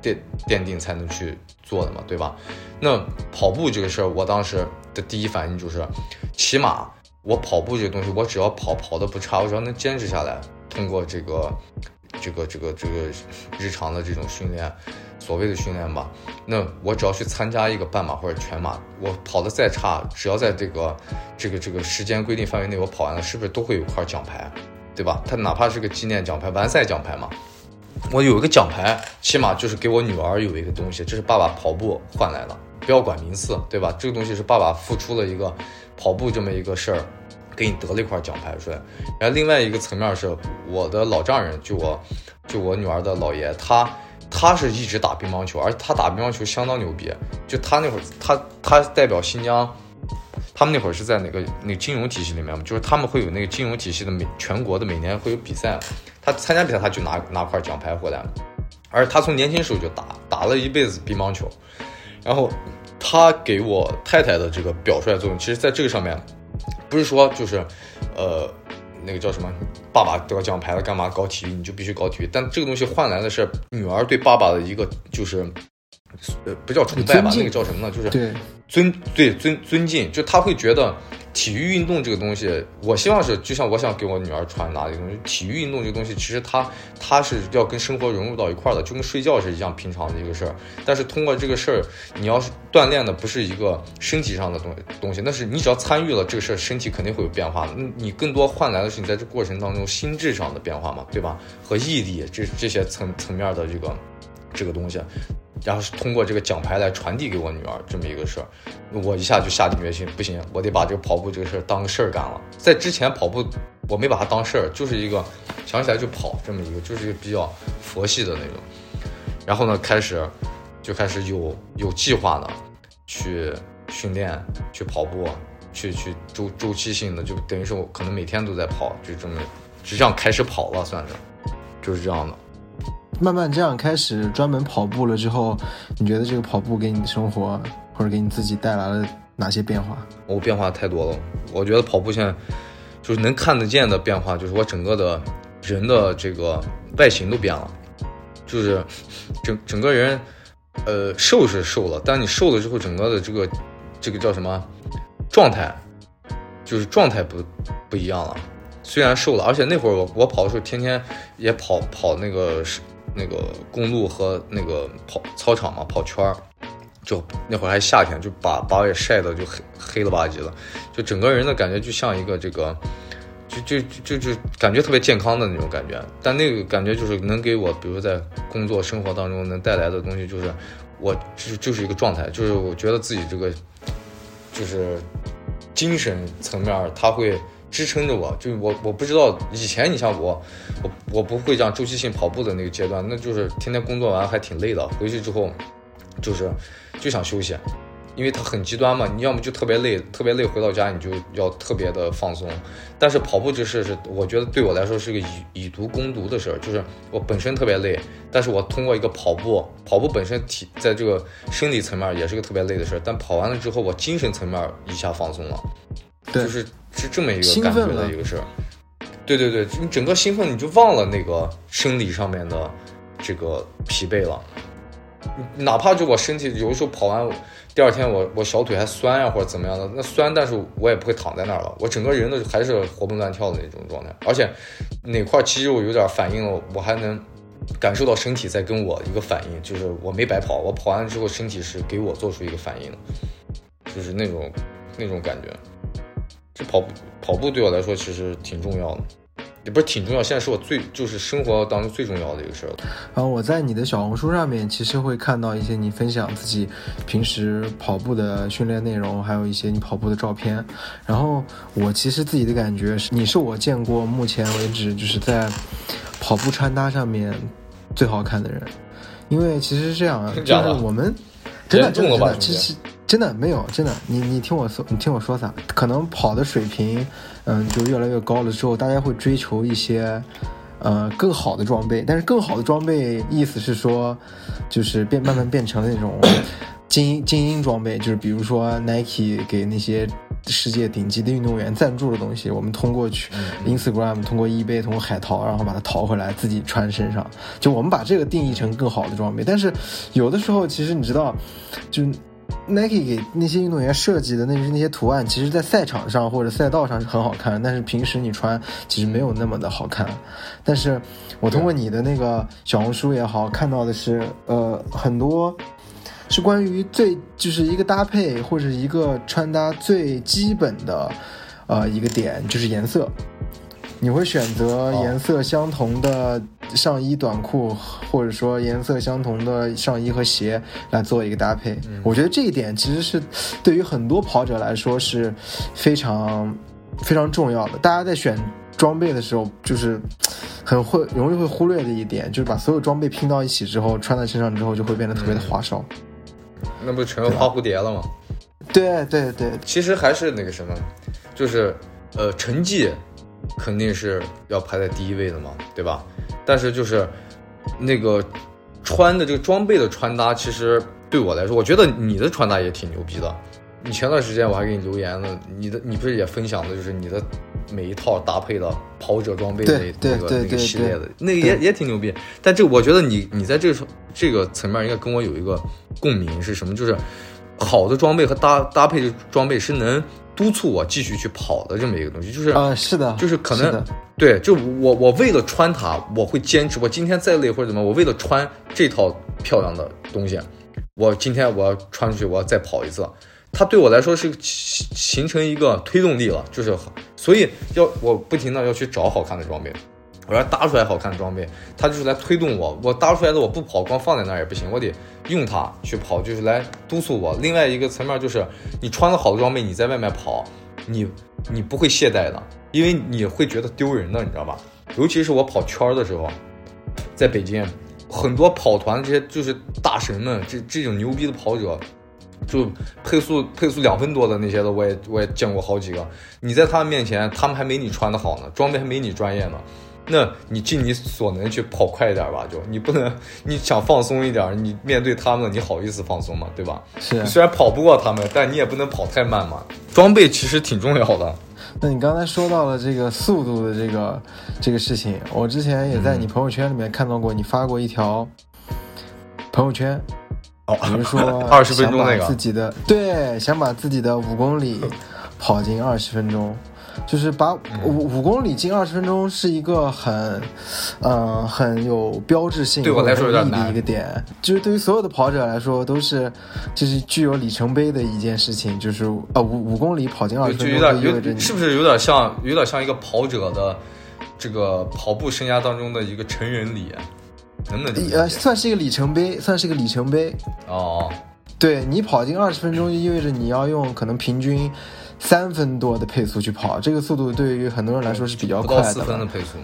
奠奠定才能去做的嘛，对吧？那跑步这个事儿，我当时的第一反应就是，起码我跑步这个东西，我只要跑跑的不差，我只要能坚持下来，通过这个这个这个这个日常的这种训练，所谓的训练吧，那我只要去参加一个半马或者全马，我跑的再差，只要在这个这个这个时间规定范围内，我跑完了，是不是都会有块奖牌？对吧？他哪怕是个纪念奖牌、完赛奖牌嘛，我有一个奖牌，起码就是给我女儿有一个东西，这是爸爸跑步换来的，不要管名次，对吧？这个东西是爸爸付出了一个跑步这么一个事儿，给你得了一块奖牌出来。然后另外一个层面是我的老丈人，就我，就我女儿的姥爷，他他是一直打乒乓球，而且他打乒乓球相当牛逼，就他那会儿，他他代表新疆。他们那会儿是在哪个那个金融体系里面嘛？就是他们会有那个金融体系的每全国的每年会有比赛，他参加比赛他就拿拿块奖牌回来，而他从年轻时候就打打了一辈子乒乓球，然后他给我太太的这个表率作用，其实在这个上面，不是说就是，呃，那个叫什么，爸爸得奖牌了干嘛搞体育你就必须搞体育，但这个东西换来的是女儿对爸爸的一个就是，呃，不叫崇拜吧，那个叫什么呢？就是。尊对尊尊敬，就他会觉得体育运动这个东西，我希望是就像我想给我女儿传达的东西，体育运动这个东西，其实它它是要跟生活融入到一块儿的，就跟睡觉是一样平常的一个事儿。但是通过这个事儿，你要是锻炼的不是一个身体上的东东西，那是你只要参与了这个事儿，身体肯定会有变化的。你更多换来的是你在这过程当中心智上的变化嘛，对吧？和毅力这这些层层面的这个这个东西。然后是通过这个奖牌来传递给我女儿这么一个事儿，我一下就下定决心，不行，我得把这个跑步这个事儿当个事儿干了。在之前跑步，我没把它当事儿，就是一个想起来就跑这么一个，就是一个比较佛系的那种。然后呢，开始就开始有有计划的去训练、去跑步、去去周周期性的，就等于是我可能每天都在跑，就这么就这样开始跑了，算是就是这样的。慢慢这样开始专门跑步了之后，你觉得这个跑步给你的生活或者给你自己带来了哪些变化？我变化太多了。我觉得跑步现在就是能看得见的变化，就是我整个的人的这个外形都变了，就是整整个人，呃，瘦是瘦了，但你瘦了之后，整个的这个这个叫什么状态，就是状态不不一样了。虽然瘦了，而且那会儿我我跑的时候，天天也跑跑那个是。那个公路和那个跑操场嘛，跑圈儿，就那会儿还夏天，就把把我也晒得就黑黑了吧唧了，就整个人的感觉就像一个这个，就就就就感觉特别健康的那种感觉。但那个感觉就是能给我，比如在工作生活当中能带来的东西，就是我就就是一个状态，就是我觉得自己这个就是精神层面，他会。支撑着我，就我我不知道以前你像我，我我不会这样周期性跑步的那个阶段，那就是天天工作完还挺累的，回去之后就是就想休息，因为它很极端嘛，你要么就特别累，特别累回到家你就要特别的放松，但是跑步这事是我觉得对我来说是个以以毒攻毒的事儿，就是我本身特别累，但是我通过一个跑步，跑步本身体在这个生理层面也是个特别累的事儿，但跑完了之后我精神层面一下放松了，就是。是这么一个感觉的一个事儿，对对对，你整个兴奋，你就忘了那个生理上面的这个疲惫了。哪怕就我身体有的时候跑完，第二天我我小腿还酸呀或者怎么样的，那酸，但是我也不会躺在那儿了，我整个人的还是活蹦乱跳的那种状态。而且哪块肌肉有点反应了，我还能感受到身体在跟我一个反应，就是我没白跑，我跑完之后身体是给我做出一个反应，就是那种那种感觉。这跑步跑步对我来说其实挺重要的，也不是挺重要，现在是我最就是生活当中最重要的一个事儿了。然后我在你的小红书上面，其实会看到一些你分享自己平时跑步的训练内容，还有一些你跑步的照片。然后我其实自己的感觉是，你是我见过目前为止就是在跑步穿搭上面最好看的人，因为其实是这样啊，就是我们真的真的真的，其实真的没有真的，你你听我说，你听我说啥？可能跑的水平，嗯，就越来越高了之后，大家会追求一些。呃，更好的装备，但是更好的装备意思是说，就是变慢慢变成了那种 精英精英装备，就是比如说 Nike 给那些世界顶级的运动员赞助的东西，我们通过去 Instagram、通过 eBay、通过海淘，然后把它淘回来自己穿身上，就我们把这个定义成更好的装备。但是有的时候，其实你知道，就。Nike 给那些运动员设计的那些那些图案，其实，在赛场上或者赛道上是很好看，但是平时你穿其实没有那么的好看。但是我通过你的那个小红书也好，看到的是，呃，很多是关于最就是一个搭配或者一个穿搭最基本的，呃，一个点就是颜色。你会选择颜色相同的上衣、短裤，或者说颜色相同的上衣和鞋来做一个搭配。我觉得这一点其实是对于很多跑者来说是非常非常重要的。大家在选装备的时候，就是很会容易会忽略的一点，就是把所有装备拼到一起之后，穿在身上之后就会变得特别的花哨。那不成了花蝴蝶了吗？对对对，其实还是那个什么，就是呃成绩。肯定是要排在第一位的嘛，对吧？但是就是那个穿的这个装备的穿搭，其实对我来说，我觉得你的穿搭也挺牛逼的。你前段时间我还给你留言了，你的你不是也分享的就是你的每一套搭配的跑者装备那那个那个系列的，那个也也挺牛逼。但这我觉得你你在这个这个层面应该跟我有一个共鸣是什么？就是好的装备和搭搭配的装备是能。督促我继续去跑的这么一个东西，就是啊，是的，就是可能对，就我我为了穿它，我会坚持。我今天再累或者怎么，我为了穿这套漂亮的东西，我今天我要穿出去，我要再跑一次。它对我来说是形成一个推动力了，就是所以要我不停的要去找好看的装备。我要搭出来好看的装备，它就是来推动我。我搭出来的我不跑，光放在那儿也不行，我得用它去跑，就是来督促我。另外一个层面就是，你穿了好的装备，你在外面跑，你你不会懈怠的，因为你会觉得丢人的，你知道吧？尤其是我跑圈的时候，在北京，很多跑团这些就是大神们，这这种牛逼的跑者，就配速配速两分多的那些的，我也我也见过好几个。你在他们面前，他们还没你穿的好呢，装备还没你专业呢。那你尽你所能去跑快一点吧，就你不能，你想放松一点，你面对他们，你好意思放松吗？对吧？是。虽然跑不过他们，但你也不能跑太慢嘛。装备其实挺重要的。那你刚才说到了这个速度的这个这个事情，我之前也在你朋友圈里面看到过，你发过一条朋友圈，哦，比如说 二十分钟那个自己的，对，想把自己的五公里跑进二十分钟。就是把五五公里进二十分钟是一个很，嗯，很有标志性、对我来说有点难的一个点。就是对于所有的跑者来说，都是就是具有里程碑的一件事情。就是啊，五五公里跑进二十分钟，意味着是不是有点像有点像一个跑者的这个跑步生涯当中的一个成人礼？能不能呃，算是一个里程碑，算是一个里程碑。哦，对你跑进二十分钟，就意味着你要用可能平均。三分多的配速去跑，这个速度对于很多人来说是比较快的。四分的配速。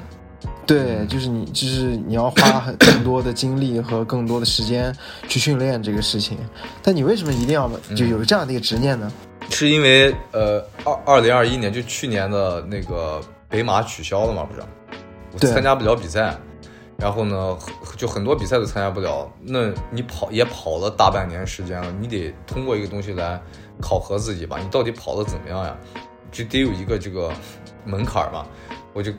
对，就是你，就是你要花很更多的精力和更多的时间去训练这个事情。但你为什么一定要就有这样的一个执念呢？是因为呃，二二零二一年就去年的那个北马取消了嘛，不是？我参加不了比赛，然后呢，就很多比赛都参加不了。那你跑也跑了大半年时间了，你得通过一个东西来。考核自己吧，你到底跑的怎么样呀？就得有一个这个门槛嘛，我就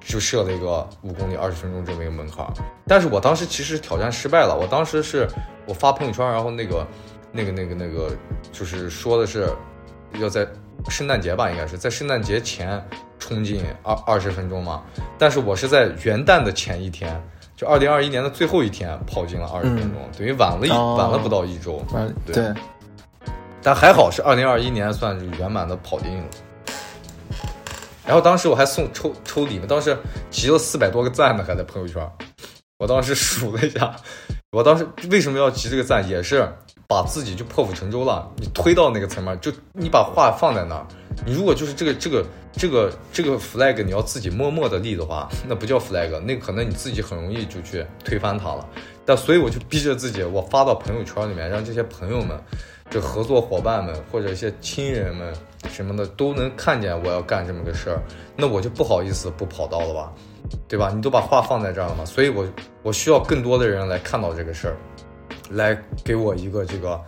就设了一个五公里二十分钟这么一个门槛。但是我当时其实挑战失败了，我当时是我发朋友圈，然后那个那个那个那个就是说的是要在圣诞节吧，应该是在圣诞节前冲进二二十分钟嘛。但是我是在元旦的前一天，就二零二一年的最后一天跑进了二十分钟，等于晚了一晚了不到一周。对。但还好是二零二一年算是圆满的跑进了，然后当时我还送抽抽礼呢，当时集了四百多个赞呢，还在朋友圈。我当时数了一下，我当时为什么要集这个赞，也是把自己就破釜沉舟了。你推到那个层面，就你把话放在那儿，你如果就是这个这个这个这个 flag 你要自己默默的立的话，那不叫 flag，那可能你自己很容易就去推翻它了。但所以我就逼着自己，我发到朋友圈里面，让这些朋友们、这合作伙伴们或者一些亲人们什么的都能看见我要干这么个事儿，那我就不好意思不跑到了吧，对吧？你都把话放在这儿了嘛，所以我我需要更多的人来看到这个事儿，来给我一个这个。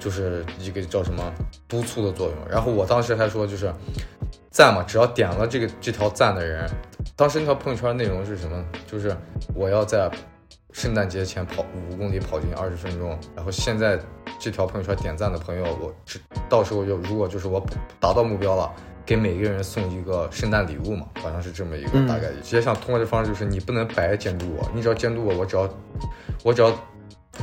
就是一个叫什么督促的作用，然后我当时还说就是赞嘛，只要点了这个这条赞的人，当时那条朋友圈内容是什么？就是我要在圣诞节前跑五公里，跑进二十分钟。然后现在这条朋友圈点赞的朋友，我只到时候就如果就是我达到目标了，给每个人送一个圣诞礼物嘛，好像是这么一个大概。直接想通过这方式，就是你不能白监督我，你只要监督我，我只要我只要。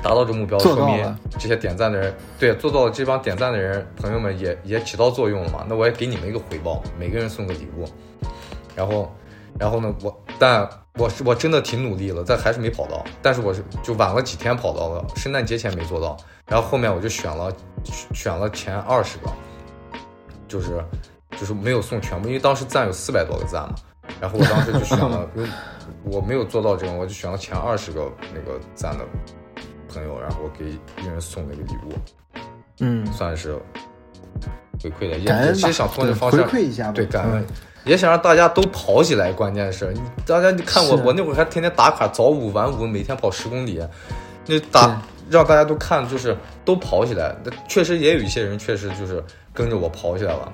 达到这目标，说明这些点赞的人，对，做到了。这帮点赞的人朋友们也也起到作用了嘛？那我也给你们一个回报，每个人送个礼物。然后，然后呢，我，但我是我真的挺努力了，但还是没跑到。但是我是就晚了几天跑到了，圣诞节前没做到。然后后面我就选了选了前二十个，就是就是没有送全部，因为当时赞有四百多个赞嘛。然后我当时就选了，因为我没有做到这个，我就选了前二十个那个赞的。朋友，然后我给一人送了一个礼物，嗯，算是回馈的，也其实想通过这方式回馈一下，对，感恩，也想让大家都跑起来。关键是，你大家你看我，我那会儿还天天打卡，早五晚五，每天跑十公里，那打让大家都看，就是都跑起来。那确实也有一些人，确实就是跟着我跑起来了，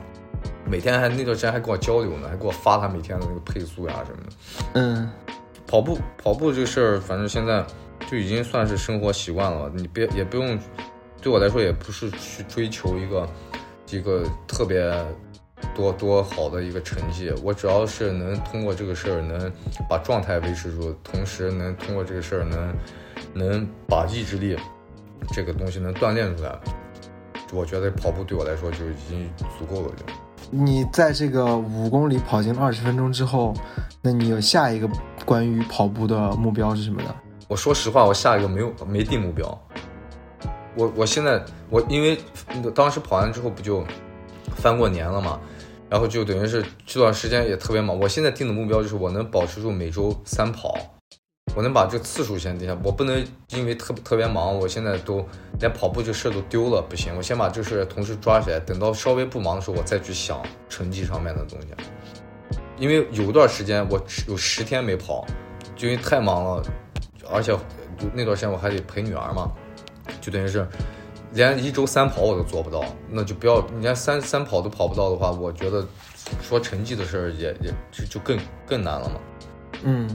每天还那段时间还跟我交流呢，还给我发他每天的那个配速呀什么的。嗯，跑步跑步这个事儿，反正现在。就已经算是生活习惯了，你别也不用，对我来说也不是去追求一个一个特别多多好的一个成绩，我主要是能通过这个事儿能把状态维持住，同时能通过这个事儿能能把意志力这个东西能锻炼出来，我觉得跑步对我来说就已经足够了。你在这个五公里跑进二十分钟之后，那你有下一个关于跑步的目标是什么呢？我说实话，我下一个没有没定目标。我我现在我因为当时跑完之后不就翻过年了嘛，然后就等于是这段时间也特别忙。我现在定的目标就是我能保持住每周三跑，我能把这次数先定下。我不能因为特特别忙，我现在都连跑步这事都丢了，不行。我先把这事同时抓起来，等到稍微不忙的时候，我再去想成绩上面的东西。因为有段时间我有十天没跑，就因为太忙了。而且，就那段时间我还得陪女儿嘛，就等于是连一周三跑我都做不到，那就不要你连三三跑都跑不到的话，我觉得说成绩的事儿也也就就更更难了嘛。嗯，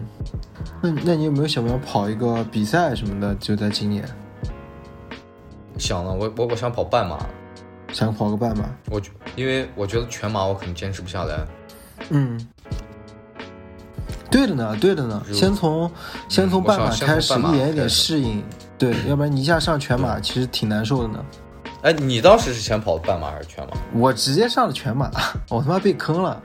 那那你有没有想过要跑一个比赛什么的？就在今年？想了，我我我想跑半马，想跑个半马。我因为我觉得全马我可能坚持不下来。嗯。对的呢，对的呢。先从先从半马开始，一点一点适应。对，要不然你一下上全马，其实挺难受的呢。哎，你当时是先跑的半马还是全马？我直接上了全马，我他妈被坑了，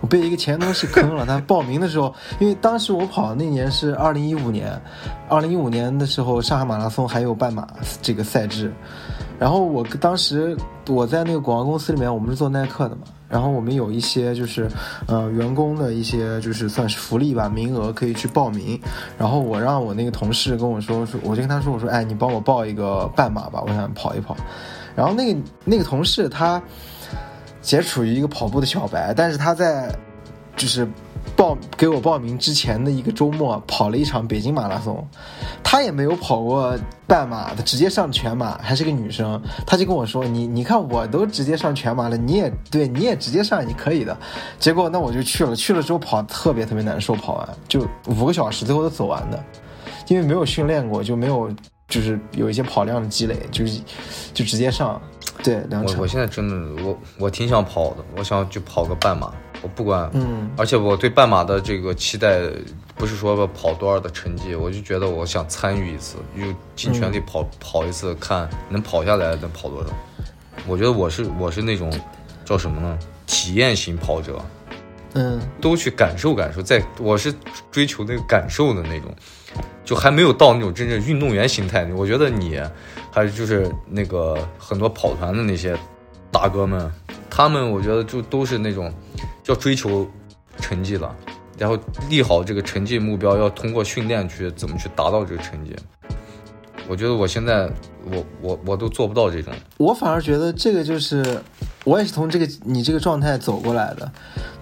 我被一个前同事坑了。他报名的时候，因为当时我跑那年是二零一五年，二零一五年的时候上海马拉松还有半马这个赛制，然后我当时我在那个广告公司里面，我们是做耐克的嘛。然后我们有一些就是，呃，员工的一些就是算是福利吧，名额可以去报名。然后我让我那个同事跟我说说，我就跟他说，我说，哎，你帮我报一个半马吧，我想跑一跑。然后那个那个同事他，也处于一个跑步的小白，但是他在，就是。报给我报名之前的一个周末跑了一场北京马拉松，她也没有跑过半马，她直接上全马，还是个女生，她就跟我说：“你你看我都直接上全马了，你也对，你也直接上，你可以的。”结果那我就去了，去了之后跑特别特别难受，跑完就五个小时，最后都走完的，因为没有训练过，就没有就是有一些跑量的积累，就是就直接上。对，两场。我我现在真的我我挺想跑的，我想去跑个半马。我不管，嗯，而且我对半马的这个期待，不是说跑多少的成绩，我就觉得我想参与一次，就尽全力跑跑一次，看能跑下来能跑多少。我觉得我是我是那种叫什么呢？体验型跑者，嗯，都去感受感受，在我是追求那个感受的那种，就还没有到那种真正运动员心态。我觉得你，还是就是那个很多跑团的那些大哥们。他们我觉得就都是那种要追求成绩了，然后立好这个成绩目标，要通过训练去怎么去达到这个成绩。我觉得我现在我我我都做不到这种。我反而觉得这个就是，我也是从这个你这个状态走过来的。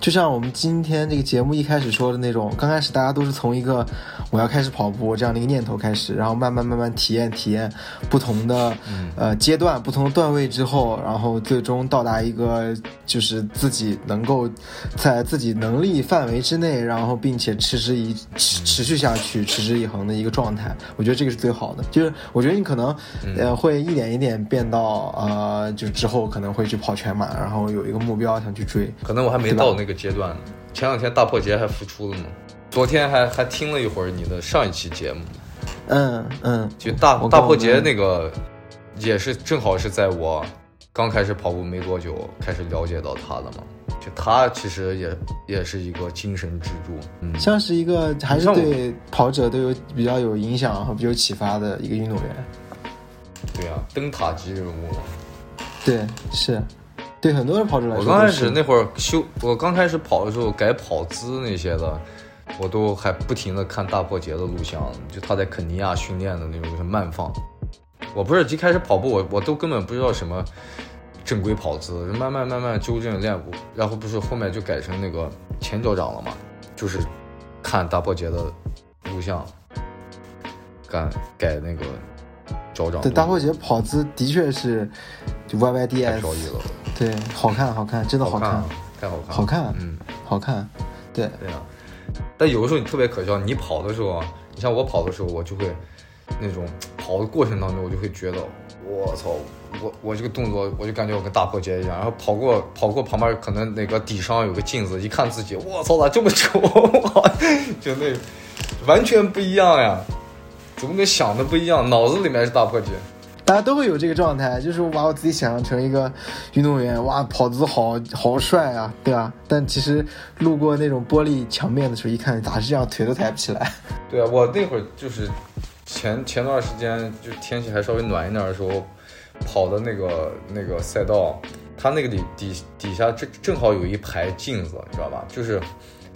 就像我们今天这个节目一开始说的那种，刚开始大家都是从一个我要开始跑步这样的一个念头开始，然后慢慢慢慢体验体验不同的、呃阶段、不同的段位之后，然后最终到达一个就是自己能够在自己能力范围之内，然后并且持之以持持续下去、持之以恒的一个状态。我觉得这个是最好的。就是我觉得你可能呃会一点一点变到呃，就之后可能会去跑全马，然后有一个目标想去追。可能我还没到那个阶段呢。前两天大破节还复出了呢，昨天还还听了一会儿你的上一期节目，嗯嗯，就大大破节那个也是正好是在我刚开始跑步没多久开始了解到他的嘛。就他其实也也是一个精神支柱，嗯，像是一个还是对跑者都有比较有影响和比较启发的一个运动员。对啊，灯塔级人物。对，是对很多人跑者来说我。刚开始那会儿修，我刚开始跑的时候改跑姿那些的，我都还不停的看大破节的录像，就他在肯尼亚训练的那种慢放。我不是一开始跑步，我我都根本不知道什么正规跑姿，慢慢慢慢纠正练步，然后不是后面就改成那个前脚掌了嘛，就是看大破节的录像，改改那个对大破节跑姿的确是就 Y Y D S，飘逸了，对，好看好看，真的好看好啊，太好看了，好看嗯。好看，对，对啊，但有的时候你特别可笑，你跑的时候啊，你像我跑的时候，我就会那种跑的过程当中，我就会觉得，我操，我我这个动作，我就感觉我跟大破节一样。然后跑过跑过旁边，可能那个底上有个镜子，一看自己，我操，咋这么丑？就那完全不一样呀，怎么跟想的不一样？脑子里面是大破节。大家都会有这个状态，就是我把我自己想象成一个运动员，哇，跑姿好好帅啊，对吧？但其实路过那种玻璃墙面的时候，一看咋是这样，腿都抬不起来。对啊，我那会儿就是前前段时间就天气还稍微暖一点的时候，跑的那个那个赛道，它那个底底底下正正好有一排镜子，你知道吧？就是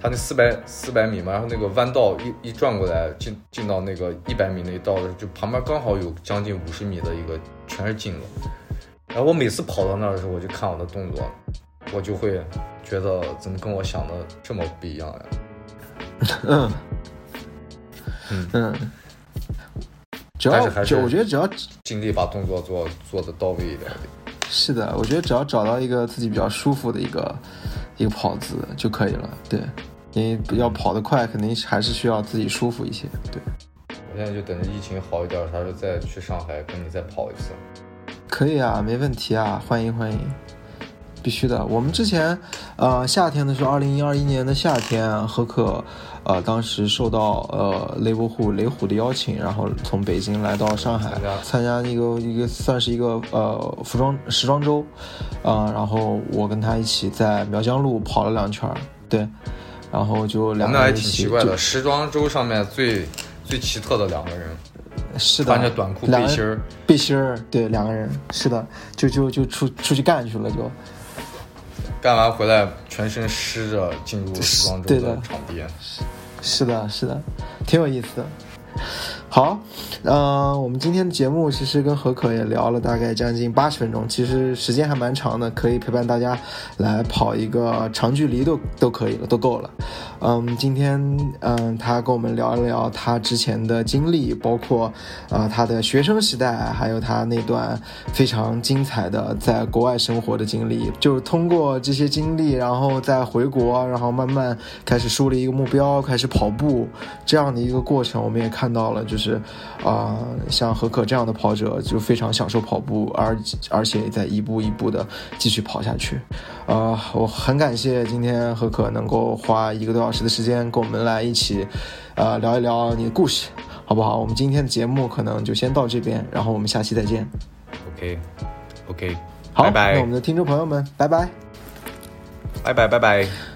它那四百四百米嘛，然后那个弯道一一转过来，进进到那个一百米那一道的时候，就旁边刚好有将近五十米的一个全是镜子。然后我每次跑到那儿的时候，我就看我的动作，我就会觉得怎么跟我想的这么不一样呀？嗯嗯嗯，只要但是还是我觉得只要尽力把动作做做的到位一点。是的，我觉得只要找到一个自己比较舒服的一个一个跑姿就可以了。对，你要跑得快，肯定还是需要自己舒服一些。对，我现在就等着疫情好一点，啥时候再去上海跟你再跑一次。可以啊，没问题啊，欢迎欢迎，必须的。我们之前呃夏天的时候，二零二一年的夏天，何可呃当时受到呃雷伯虎雷虎的邀请，然后从北京来到上海参加一个一个算是一个呃服装时装周，啊、然后我跟他一起在苗江路跑了两圈儿，对，然后就两个人一起就挺奇怪的，时装周上面最最奇特的两个人，是的，穿着短裤背心儿，背心儿，对，两个人是的，就就就出出去干去了就。干完回来全身湿着进入时装周的场地。是的，是的，挺有意思的。好，呃，我们今天的节目其实跟何可也聊了大概将近八十分钟，其实时间还蛮长的，可以陪伴大家来跑一个长距离都都可以了，都够了。嗯，今天嗯，他跟我们聊一聊他之前的经历，包括呃他的学生时代，还有他那段非常精彩的在国外生活的经历。就是通过这些经历，然后再回国，然后慢慢开始树立一个目标，开始跑步这样的一个过程，我们也看到了，就是啊、像何可这样的跑者就非常享受跑步，而而且在一步一步的继续跑下去。呃，我很感谢今天何可能够花一个多小时的时间跟我们来一起，呃，聊一聊你的故事，好不好？我们今天的节目可能就先到这边，然后我们下期再见。OK，OK，、好，拜拜那我们的听众朋友们，拜拜。拜拜拜拜。